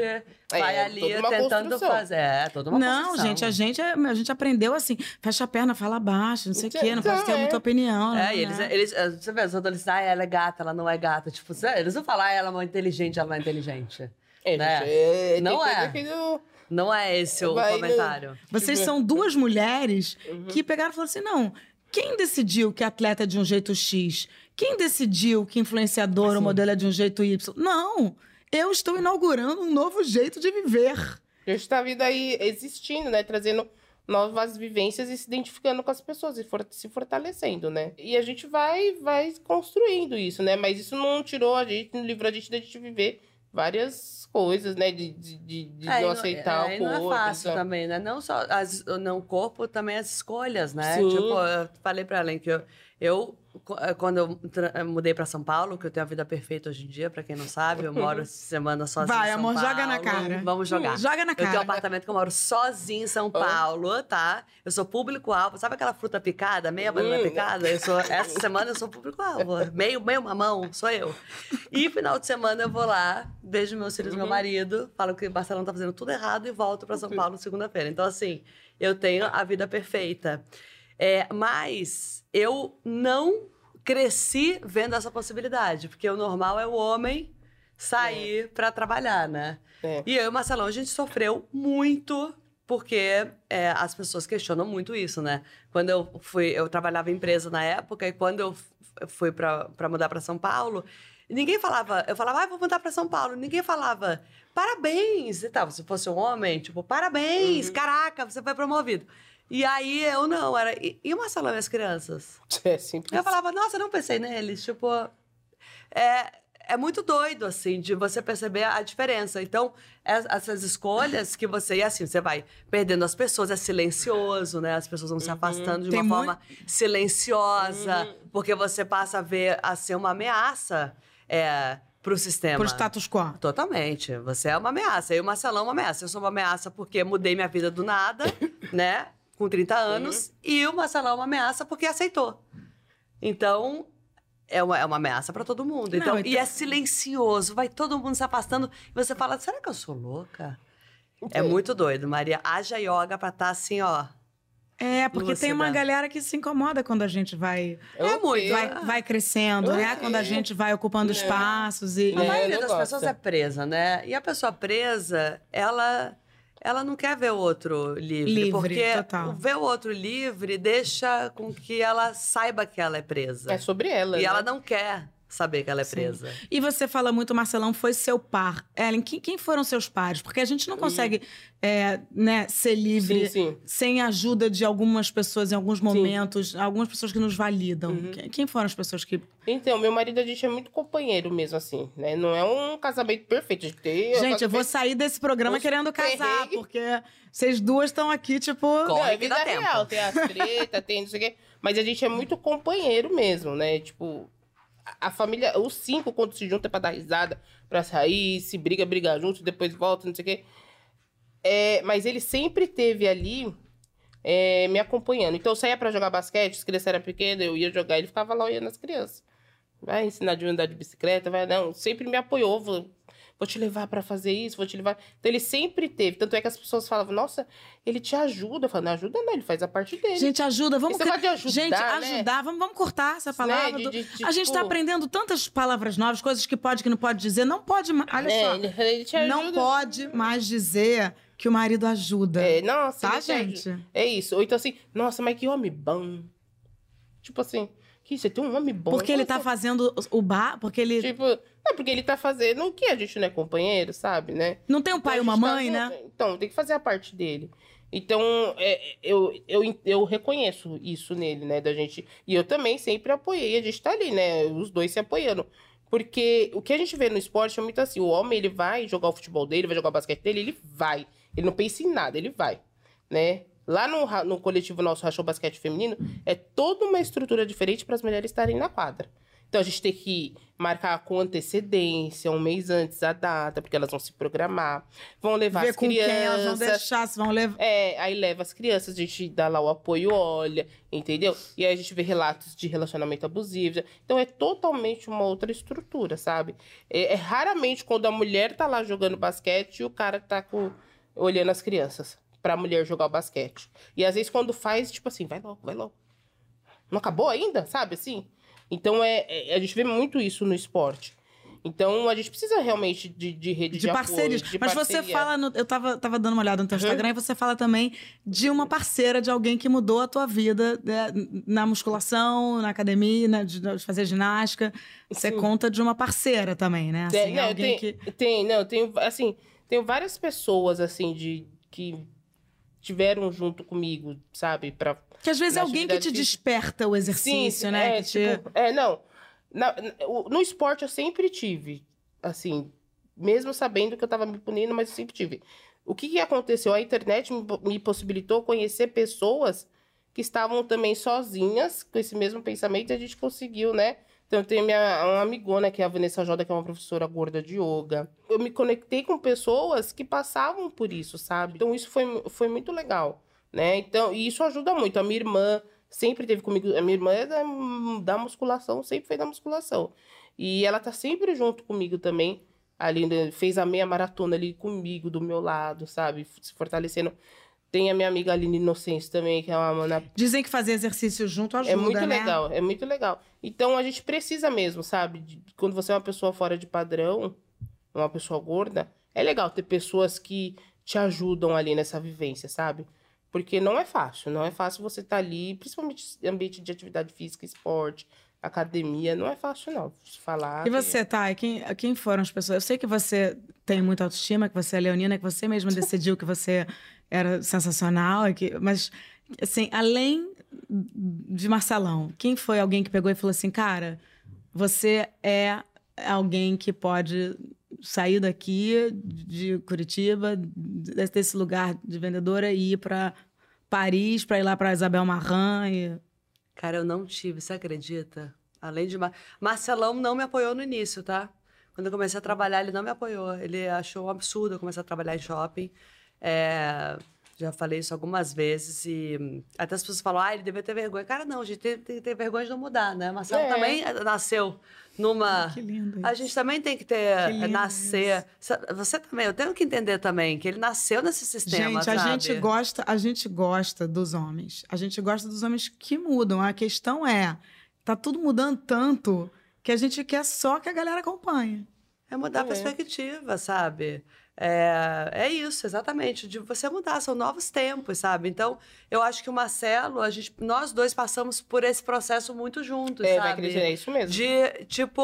vai ali tentando construção. fazer. É, toda uma não, construção. gente, a gente, é- a gente aprendeu assim, fecha a perna, fala baixo, não sei o quê, não Então, pode ter é. muita opinião. É, né? e eles, eles, eh, você vê, os adolescentes, ah, ela é gata, ela não é gata. Tipo, eles não falam, ah, ela é inteligente, ela não é inteligente. É, né? é, Não é. não- é esse o Vai, comentário. Vocês Tipo, são duas mulheres Uhum. que pegaram e falaram assim: não, quem decidiu que atleta é de um jeito X? Quem decidiu que influenciador ou modelo é de um jeito Y? Não! Eu estou inaugurando um novo jeito de viver. A gente tá vindo aí existindo, né? Trazendo novas vivências e se identificando com as pessoas e for- se fortalecendo, né? E a gente vai, vai construindo isso, né? Mas isso não tirou a gente, não livrou a gente da gente viver várias coisas, né? De, de, de, de É, não aceitar é, o e não é corpo. fácil então. também, né? Não só as, não o corpo, também as escolhas, né? Sim. Tipo, eu falei pra Ellen que eu, eu eh, quando eu eh, mudei pra São Paulo, que eu tenho a vida perfeita hoje em dia, pra quem não sabe, eu moro essa semana sozinha Vai, em São amor, Paulo. joga na cara. Vamos jogar. Joga na Eu tenho um cara. apartamento que eu moro sozinha em São Paulo, tá? Eu sou público-alvo. Sabe aquela fruta picada, meia banana Hum. picada? Eu sou, essa semana eu sou público-alvo. Meio, meio mamão, sou eu. E final de semana eu vou lá, beijo meus filhos e meu marido, falo que o Barcelona tá fazendo tudo errado e volto pra São Paulo segunda-feira. Então, assim, eu tenho a vida perfeita. É, mas eu não cresci vendo essa possibilidade, porque o normal é o homem sair pra trabalhar, né? É. E eu e o Marcelão, a gente sofreu muito porque é, as pessoas questionam muito isso, né? Quando eu fui, eu trabalhava em empresa na época e quando eu fui pra pra mudar pra São Paulo, ninguém falava, eu falava, ah, vou mudar pra São Paulo. Ninguém falava, parabéns e tal. Se fosse um homem, tipo, parabéns, caraca, você foi promovido. E aí eu não, era. E, e o Marcelão e as crianças? É simples. Eu falava, nossa, eu não pensei neles. Tipo, é, é muito doido, assim, de você perceber a diferença. Então, es- essas escolhas que você. E assim, você vai perdendo as pessoas, é silencioso, né? As pessoas vão se afastando de Tem uma muito- forma silenciosa, porque você passa a ver a ser uma ameaça é, pro sistema. Pro status quo. Totalmente. Você é uma ameaça. Eu e o Marcelão é uma ameaça. Eu sou uma ameaça porque mudei minha vida do nada, né? Com 30 anos. E o Marcelão é uma ameaça porque aceitou. Então, é uma, é uma ameaça pra todo mundo. Não, Então, então- E é silencioso. Vai todo mundo se afastando. E você fala, será que eu sou louca? É muito doido, Maria. Haja yoga pra estar assim, ó. É, porque tem uma Lúcida. galera que se incomoda quando a gente vai, É muito. vai, vai crescendo, né? Ok. Quando a gente vai ocupando É. espaços e. A É, maioria não das gosta. pessoas é presa, né? E a pessoa presa, ela ela não quer ver o outro livre, Livre, porque total. o ver o outro livre deixa com que ela saiba que ela é presa. É sobre ela. e né? ela não quer saber que ela é Sim. presa. E você fala muito, Marcelão, foi seu par. Ellen, quem, quem foram seus pares? Porque a gente não consegue é, né, ser livre Sim, sim. sem a ajuda de algumas pessoas em alguns momentos, algumas pessoas que nos validam. Uhum. Quem, foram as pessoas que. Então, meu marido, a gente é muito companheiro mesmo, assim, né? Não é um casamento perfeito. A gente, eu vou sair desse programa querendo casar, perrengue. porque vocês duas estão aqui, tipo. Corre Não, é vida tempo. real, tem as tretas, tem não sei o quê. Mas a gente é muito companheiro mesmo, né? Tipo, a- família, os cinco, quando se juntam é pra dar risada, pra sair, se briga, briga junto, depois volta, não sei o quê. É, mas ele sempre teve ali é, me acompanhando. Então eu saía pra jogar basquete, as crianças eram pequenas, eu ia jogar, ele ficava lá olhando as crianças. Vai ensinar de andar de bicicleta, vai, não. Sempre me apoiou, vou, te levar pra fazer isso, vou te levar. Então ele sempre teve. Tanto é que as pessoas falavam, nossa, ele te ajuda. Eu falo, não ajuda, não, ele faz a parte dele. Gente, ajuda, vamos cri- de ajudar, Gente, né? ajudar, vamos, vamos cortar essa palavra. Né? De- de- de, a gente tá tipo- aprendendo tantas palavras novas, coisas que pode, que não pode dizer. Não pode, ma- olha É, só. ele, ele te ajuda. Não pode mais dizer que o marido ajuda. É, nossa, tá, gente? É isso. Ou então assim, nossa, mas que homem bom. Tipo assim, que você tem um homem bom. Porque ele tá fazendo o bar, porque ele Tipo, é porque ele tá fazendo o que a gente não é companheiro, sabe, né? não tem um pai e Então, uma tá mãe, né? junto. Então, tem que fazer a parte dele. Então, é, eu, eu, eu reconheço isso nele, né? Da gente. E eu também sempre apoiei. A gente tá ali, né? Os dois se apoiando. Porque o que a gente vê no esporte é muito assim: o homem ele vai jogar o futebol dele, vai jogar o basquete dele, ele vai. Ele não pensa em nada, ele vai. Né? Lá no, no coletivo nosso Rachou Basquete Feminino, é toda uma estrutura diferente para as mulheres estarem na quadra. Então a gente tem que marcar com antecedência, um mês antes a data, porque elas vão se programar, vão levar Ver as com crianças. quem elas vão deixar, se vão levar. É, aí leva as crianças, a gente dá lá o apoio, olha, entendeu? E aí a gente vê relatos de relacionamento abusivo. Então é totalmente uma outra estrutura, sabe? É, é raramente quando a mulher tá lá jogando basquete e o cara tá com, olhando as crianças pra mulher jogar o basquete. E às vezes quando faz, tipo assim, vai logo, vai logo. Não acabou ainda, sabe assim? Então é, é- a gente vê muito isso no esporte. Então a gente precisa realmente de, de rede de, De apoio, parcerias. de Mas você parceria. fala. no- eu tava, tava dando uma olhada no teu Uhum. Instagram e você fala também de uma parceira, de alguém que mudou a tua vida né, na musculação, na academia, na, de, de fazer ginástica. Você Sim. conta de uma parceira também, né? Assim, Tem, não, alguém tem, que. tem, não, tem, assim, tem várias pessoas, assim, de, que tiveram junto comigo, sabe, pra... Que às vezes é alguém que te física. desperta o exercício, né? É, que te- tipo, é, não, na- no esporte eu sempre tive, assim, mesmo sabendo que eu tava me punindo, mas eu sempre tive. O que que aconteceu? A internet me, me possibilitou conhecer pessoas que estavam também sozinhas, com esse mesmo pensamento, e a gente conseguiu, né? Então, tem minha uma amigona, que é a Vanessa Joda, que é uma professora gorda de yoga. Eu me conectei com pessoas que passavam por isso, sabe? Então, isso foi, foi muito legal, né? Então, e isso ajuda muito. A minha irmã sempre teve comigo. A minha irmã é da, da musculação, sempre foi da musculação. E ela tá sempre junto comigo também. Ali, né? fez a meia maratona ali comigo, do meu lado, sabe? Se fortalecendo. Tem a minha amiga Aline Inocêncio também, que é uma mana Dizem que fazer exercício junto ajuda, é muito né? legal, é muito legal. Então a gente precisa mesmo, sabe? de- quando você é uma pessoa fora de padrão, uma pessoa gorda, é legal ter pessoas que te ajudam ali nessa vivência, sabe? Porque não é fácil, não é fácil você estar ali, principalmente em ambiente de atividade física, esporte, academia, não é fácil não. Falar. E você, Thay, quem, quem foram as pessoas? Eu sei que você tem muita autoestima, que você é leonina, que você mesma decidiu que você era sensacional, que, mas, assim, além de Marcelão, quem foi alguém que pegou e falou assim, cara, você é alguém que pode sair daqui de Curitiba, desse lugar de vendedora e ir para Paris, para ir lá para Isabel Marran e... Cara, eu não tive, você acredita? Além de. Mar... Marcelão não me apoiou no início, tá? Quando eu comecei a trabalhar, ele não me apoiou. Ele achou um absurdo eu começar a trabalhar em shopping. É, Já falei isso algumas vezes e hum, até as pessoas falam, ah, ele devia ter vergonha. Cara, não, a gente tem, tem que ter vergonha de não mudar, né? Marcelo É. também nasceu numa. Que lindo A isso. gente também tem que ter, Que lindo nascer. Você também, eu tenho que entender também que ele nasceu nesse sistema, Gente, a sabe? gente gosta, a gente gosta dos homens. A gente gosta dos homens que mudam. A questão é, tá tudo mudando tanto que a gente quer só que a galera acompanhe. É mudar a É. perspectiva, sabe? É, é isso, exatamente, de você mudar, são novos tempos, sabe? Então, eu acho que o Marcelo, a gente, nós dois passamos por esse processo muito juntos, É, sabe? vai crescer, é isso mesmo. De, tipo,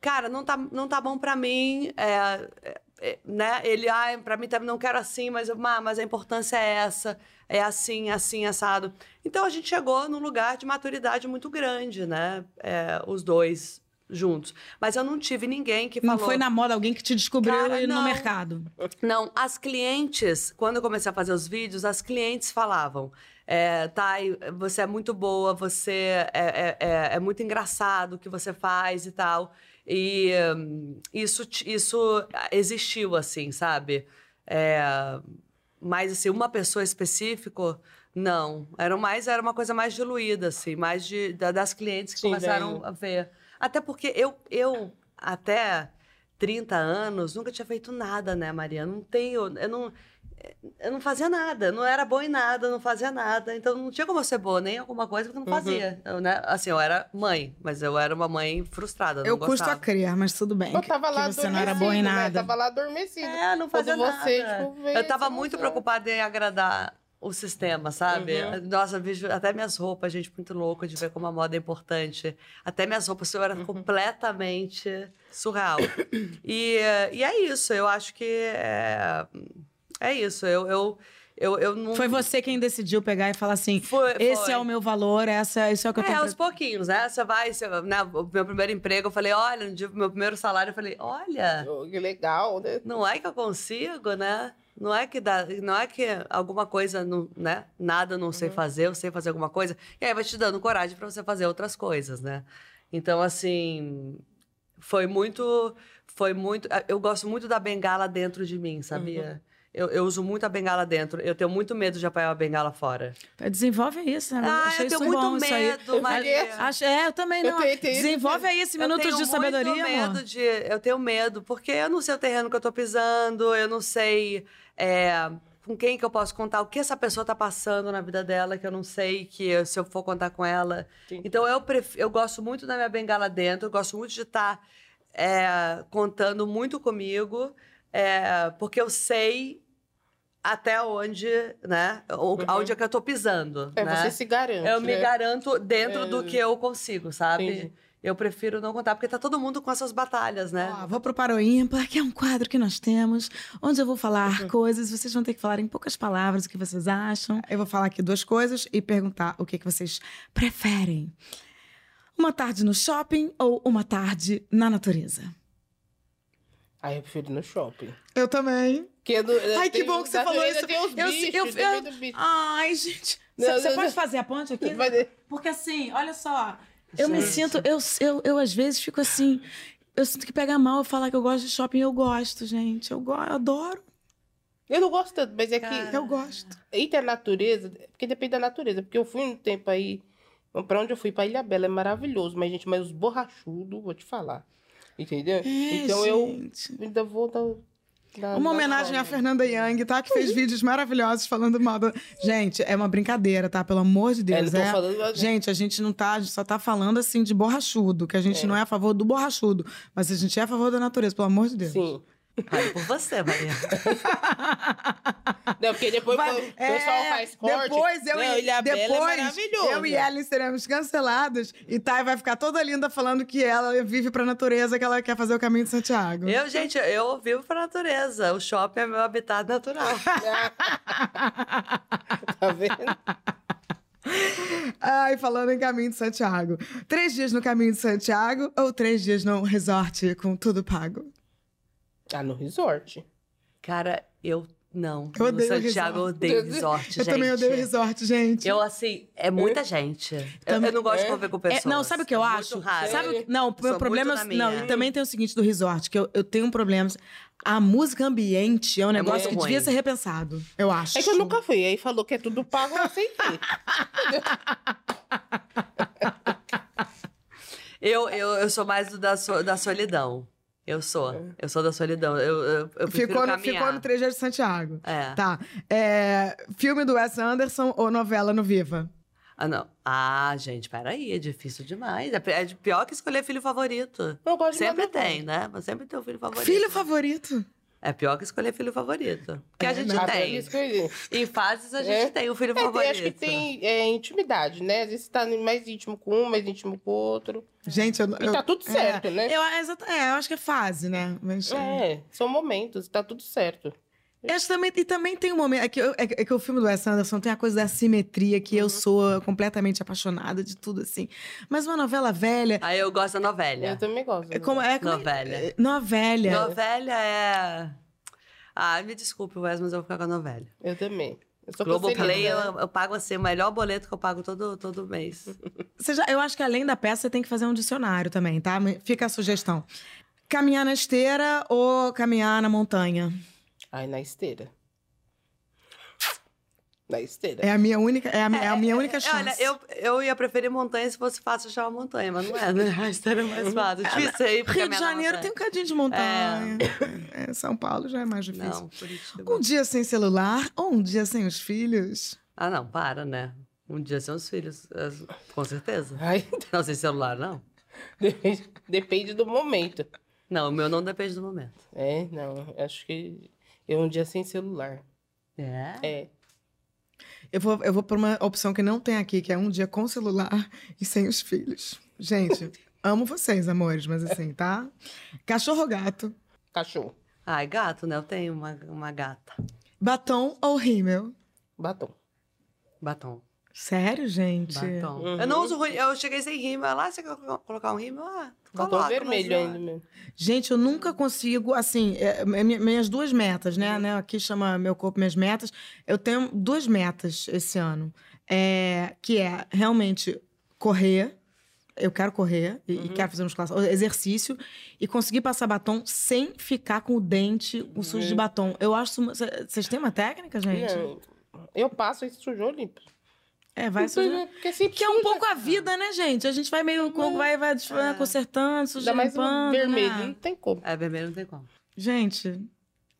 cara, não tá, não tá bom pra mim, é, é, é, né? Ele, ah, pra mim também não quero assim, mas, eu, "Ah, mas a importância é essa, é assim, assim, assado. Então, a gente chegou num lugar de maturidade muito grande, né? É, os dois juntos. Mas eu não tive ninguém que Não falou... foi na moda alguém que te descobriu Cara, no não. mercado. Não, as clientes, quando eu comecei a fazer os vídeos, as clientes falavam: é, Thay, você é muito boa, você é, é, é, é muito engraçado o que você faz e tal. E hum, isso, isso existiu, assim, sabe? É, mas, assim, uma pessoa específica, não. Era mais, era uma coisa mais diluída, assim, mais de, da- das clientes que Sim, começaram daí- a ver. Até porque eu, eu até 30 anos, nunca tinha feito nada, né, Maria? Não tenho. Eu não. Eu não fazia nada, não era boa em nada, não fazia nada. Então não tinha como eu ser boa nem em alguma coisa que eu não Uhum. fazia. Eu, né? Assim, eu era mãe, mas eu era uma mãe frustrada. Não Eu custo a gostava. crer, mas tudo bem. Eu tava lá que você não era boa em né? nada. Tava lá adormecido. É, não Quando fazia você, nada. tipo, veio eu tava muito preocupada em agradar o sistema, sabe? Uhum. Nossa, vejo até minhas roupas, gente, muito louco de ver como a moda é importante. Até minhas roupas, eu Uhum. era completamente surreal. e, e é isso, eu acho que é, é isso. Eu, eu, eu, eu não. Foi você quem decidiu pegar e falar assim: Foi- esse foi. é o meu valor, essa, isso é o que eu É, tenho. aos pra- pouquinhos, né? Você vai, você, né? O meu primeiro emprego, eu falei, olha, no dia meu primeiro salário, eu falei, olha, Oh, Que legal, né? não é que eu consigo, né? Não é que dá, não é que alguma coisa, não, né? Nada não sei fazer, eu sei fazer alguma coisa. E aí vai te dando coragem para você fazer outras coisas, né? Então, assim, foi muito, foi muito. Eu gosto muito da bengala dentro de mim, sabia? Eu, eu uso muito a bengala dentro. Eu tenho muito medo de apoiar a bengala fora. Desenvolve isso, né? Ah, Achei eu tenho muito bom, medo, Maria. Acho, é, eu também Eu não. tenho- tenho- Desenvolve aí esse Eu minutos tenho de sabedoria, muito medo amor. de, eu tenho medo, porque eu não sei o terreno que eu tô pisando, eu não sei é, com quem que eu posso contar, o que essa pessoa tá passando na vida dela, que eu não sei que eu- se eu for contar com ela. Sim. Então eu, pref- eu gosto muito da minha bengala dentro, eu gosto muito de estar contando muito comigo, é, porque eu sei até onde, né? o- Uhum. Aonde é que eu tô pisando. É, né? você se garante. Eu me né? garanto dentro É. do que eu consigo, sabe? Entendi. Eu prefiro não contar, porque tá todo mundo com essas batalhas, né? Ó, vou pro Ímpar, que é um quadro que nós temos, onde eu vou falar Uhum. coisas, vocês vão ter que falar em poucas palavras o que vocês acham. Eu vou falar aqui duas coisas e perguntar o que, que vocês preferem. Uma tarde no shopping ou uma tarde na natureza? Ai, eu prefiro ir no shopping. Eu também. Porque no- Ai, que tem- bom que você falou isso. Tem os Eu- bichos, eu- do bicho. Ai, gente. Não, Você não, pode não. fazer a ponte aqui? Porque assim, olha só. Eu me sinto. Eu, eu, eu às vezes fico assim. Eu sinto que pega mal eu falar que eu gosto de shopping. Eu gosto, gente. Eu, go eu adoro. Eu não gosto tanto, mas é que Cara. Eu gosto. entre a natureza, porque depende da natureza. Porque eu fui um tempo aí, pra onde eu fui, pra Ilha Bela, é maravilhoso. Mas, gente, mas os borrachudos, vou te falar. Entendeu? então eu É, gente. ainda vou dar. dar- Uma homenagem à. Fernanda Young, tá? Que fez vídeos maravilhosos falando mal da... Gente, é uma brincadeira, tá? Pelo amor de É, Deus. tô é- falando. Gente, a gente não tá, a gente só tá falando assim de borrachudo, que a gente É. não é a favor do borrachudo, mas a gente é a favor da natureza, pelo amor de Deus. Sim. Fale por você, Maria. Não, porque depois Vai- o pessoal é, faz corte. Depois eu, não, e, Ilha Bela depois é eu e Ellen seremos cancelados e Thay vai ficar toda linda falando que ela vive pra natureza, que ela quer fazer o caminho de Santiago. Eu, gente, eu vivo pra natureza. O shopping é meu habitat natural. tá vendo? Ai, falando em caminho de Santiago. Três dias no caminho de Santiago ou três dias num resort com tudo pago? Ah, no resort. Cara, eu Não. Eu odeio no Santiago, eu resort. odeio resort, Eu gente. também odeio resort, gente. Eu, assim, é muita gente. Eu, Também- eu não gosto de É. conviver com É, pessoas. não, sabe o que eu Muito acho? raro. Sabe, o que- não, o meu problema é. Não, e também tem o seguinte do resort, que eu, eu tenho um problema. A música ambiente é um negócio que muito devia ruim. ser repensado. Eu acho. É que eu nunca fui. Aí falou que é tudo pago, eu aceitei. Eu, eu, eu sou mais do da, so- da solidão. Eu sou. Eu sou da solidão. Eu, eu, eu Ficou no, ficou no 3 de Santiago. É. Tá. É, filme do Wes Anderson ou novela no Viva? Ah, não. Ah, gente, peraí. É difícil demais. É, é pior que escolher filho favorito. Eu gosto Sempre tem, né? Mas sempre tem o filho favorito. Filho favorito? É pior que escolher filho favorito. Porque a É, gente por tem. isso que eu- Em fases a gente É. tem o filho É, tem- favorito. acho que tem é, intimidade, né? Às vezes você tá mais íntimo com um, mais íntimo com o outro. Gente, eu, E eu- tá tudo certo, é, né? Eu, é, é, eu acho que é fase, né? Mas, É, são momentos, tá tudo certo. Acho também, e também tem um momento. É que, eu- é que- é que o filme do Wes Anderson tem a coisa da simetria, que Uhum. eu sou completamente apaixonada de tudo assim. Mas uma novela velha. Aí eu gosto da novela. Eu também gosto. É como, é como- Novela. é- Novelha. Novela é. Ah, me desculpe, Wes, mas eu vou ficar com a novela. Eu também. Eu sou Globoplay, eu, né? eu pago assim, o melhor boleto que eu pago todo, todo mês. Você já- eu acho que além da peça, você tem que fazer um dicionário também, tá? Fica a sugestão. Caminhar na esteira ou caminhar na montanha? Ai, na esteira. Na esteira. É a minha única, é a, minha- é a minha única chance. Olha, eu, eu ia preferir montanha se fosse fácil achar uma montanha, mas não é, né? A esteira é mais fácil. Difícil aí Rio de caminhar na Janeiro tem um cadinho de montanha. É, São Paulo já é mais difícil. Não, Curitiba. Um dia sem celular ou um dia sem os filhos? Ah, não, para, né? Um dia sem os filhos, com certeza. Ai, Não, sem celular, não. depende, depende do momento. Não, o meu não depende do momento. É, não. Acho que eu um dia sem celular. É? É. Eu vou, eu vou por uma opção que não tem aqui, que é um dia com celular e sem os filhos. Gente, amo vocês, amores, mas assim, tá? Cachorro ou gato? Cachorro. Ai, gato, né? Eu tenho uma, uma gata. Batom ou rímel? Batom. Batom. Sério, gente? Batom. Uhum. Eu não uso rímel. Eu cheguei sem rímel. Lá, você quer colo- colocar um rímel? Ah, Batom coloca, vermelho mas, ainda mesmo. Gente, eu nunca consigo, assim, é, mi- minhas duas metas, né? né? Aqui chama Meu Corpo, Minhas Metas. Eu tenho duas metas esse ano. É, que é realmente correr. Eu quero correr e, e quero fazer musculação, exercício e conseguir passar batom sem ficar com o dente o sujo de batom. Eu acho. Vocês têm uma técnica, gente? Não, eu passo e sujou limpo. É, vai sujar. Porque sempre Que é um pouco a vida, né, gente? A gente vai meio. com- Vai, vai É. consertando, suja, Ainda mais um limpando, vermelho, né? não tem como. É, vermelho não tem como. Gente,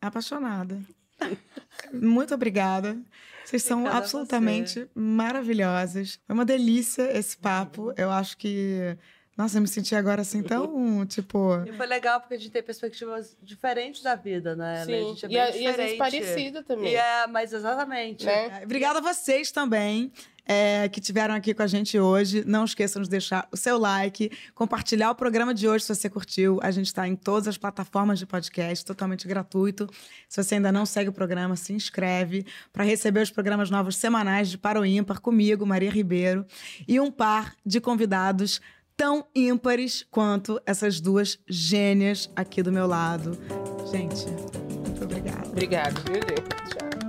apaixonada. Muito obrigada. Vocês são Obrigada a absolutamente maravilhosas. É uma delícia esse papo. Eu acho que. Nossa, eu me senti agora assim tão, tipo. E foi legal porque a gente tem perspectivas diferentes da vida, né? A Sim. gente é e, bem a- e às vezes diferente. parecida também. E é, mas exatamente. Né? Obrigada a vocês também. É, que tiveram aqui com a gente hoje. Não esqueçam de deixar o seu like, compartilhar o programa de hoje se você curtiu. A gente está em todas as plataformas de podcast, totalmente gratuito. Se você ainda não segue o programa, se inscreve para receber os programas novos semanais de Para o Ímpar comigo, Maria Ribeiro, e um par de convidados tão ímpares quanto essas duas gênias aqui do meu lado. Gente, muito obrigada. Obrigado, viu, gente?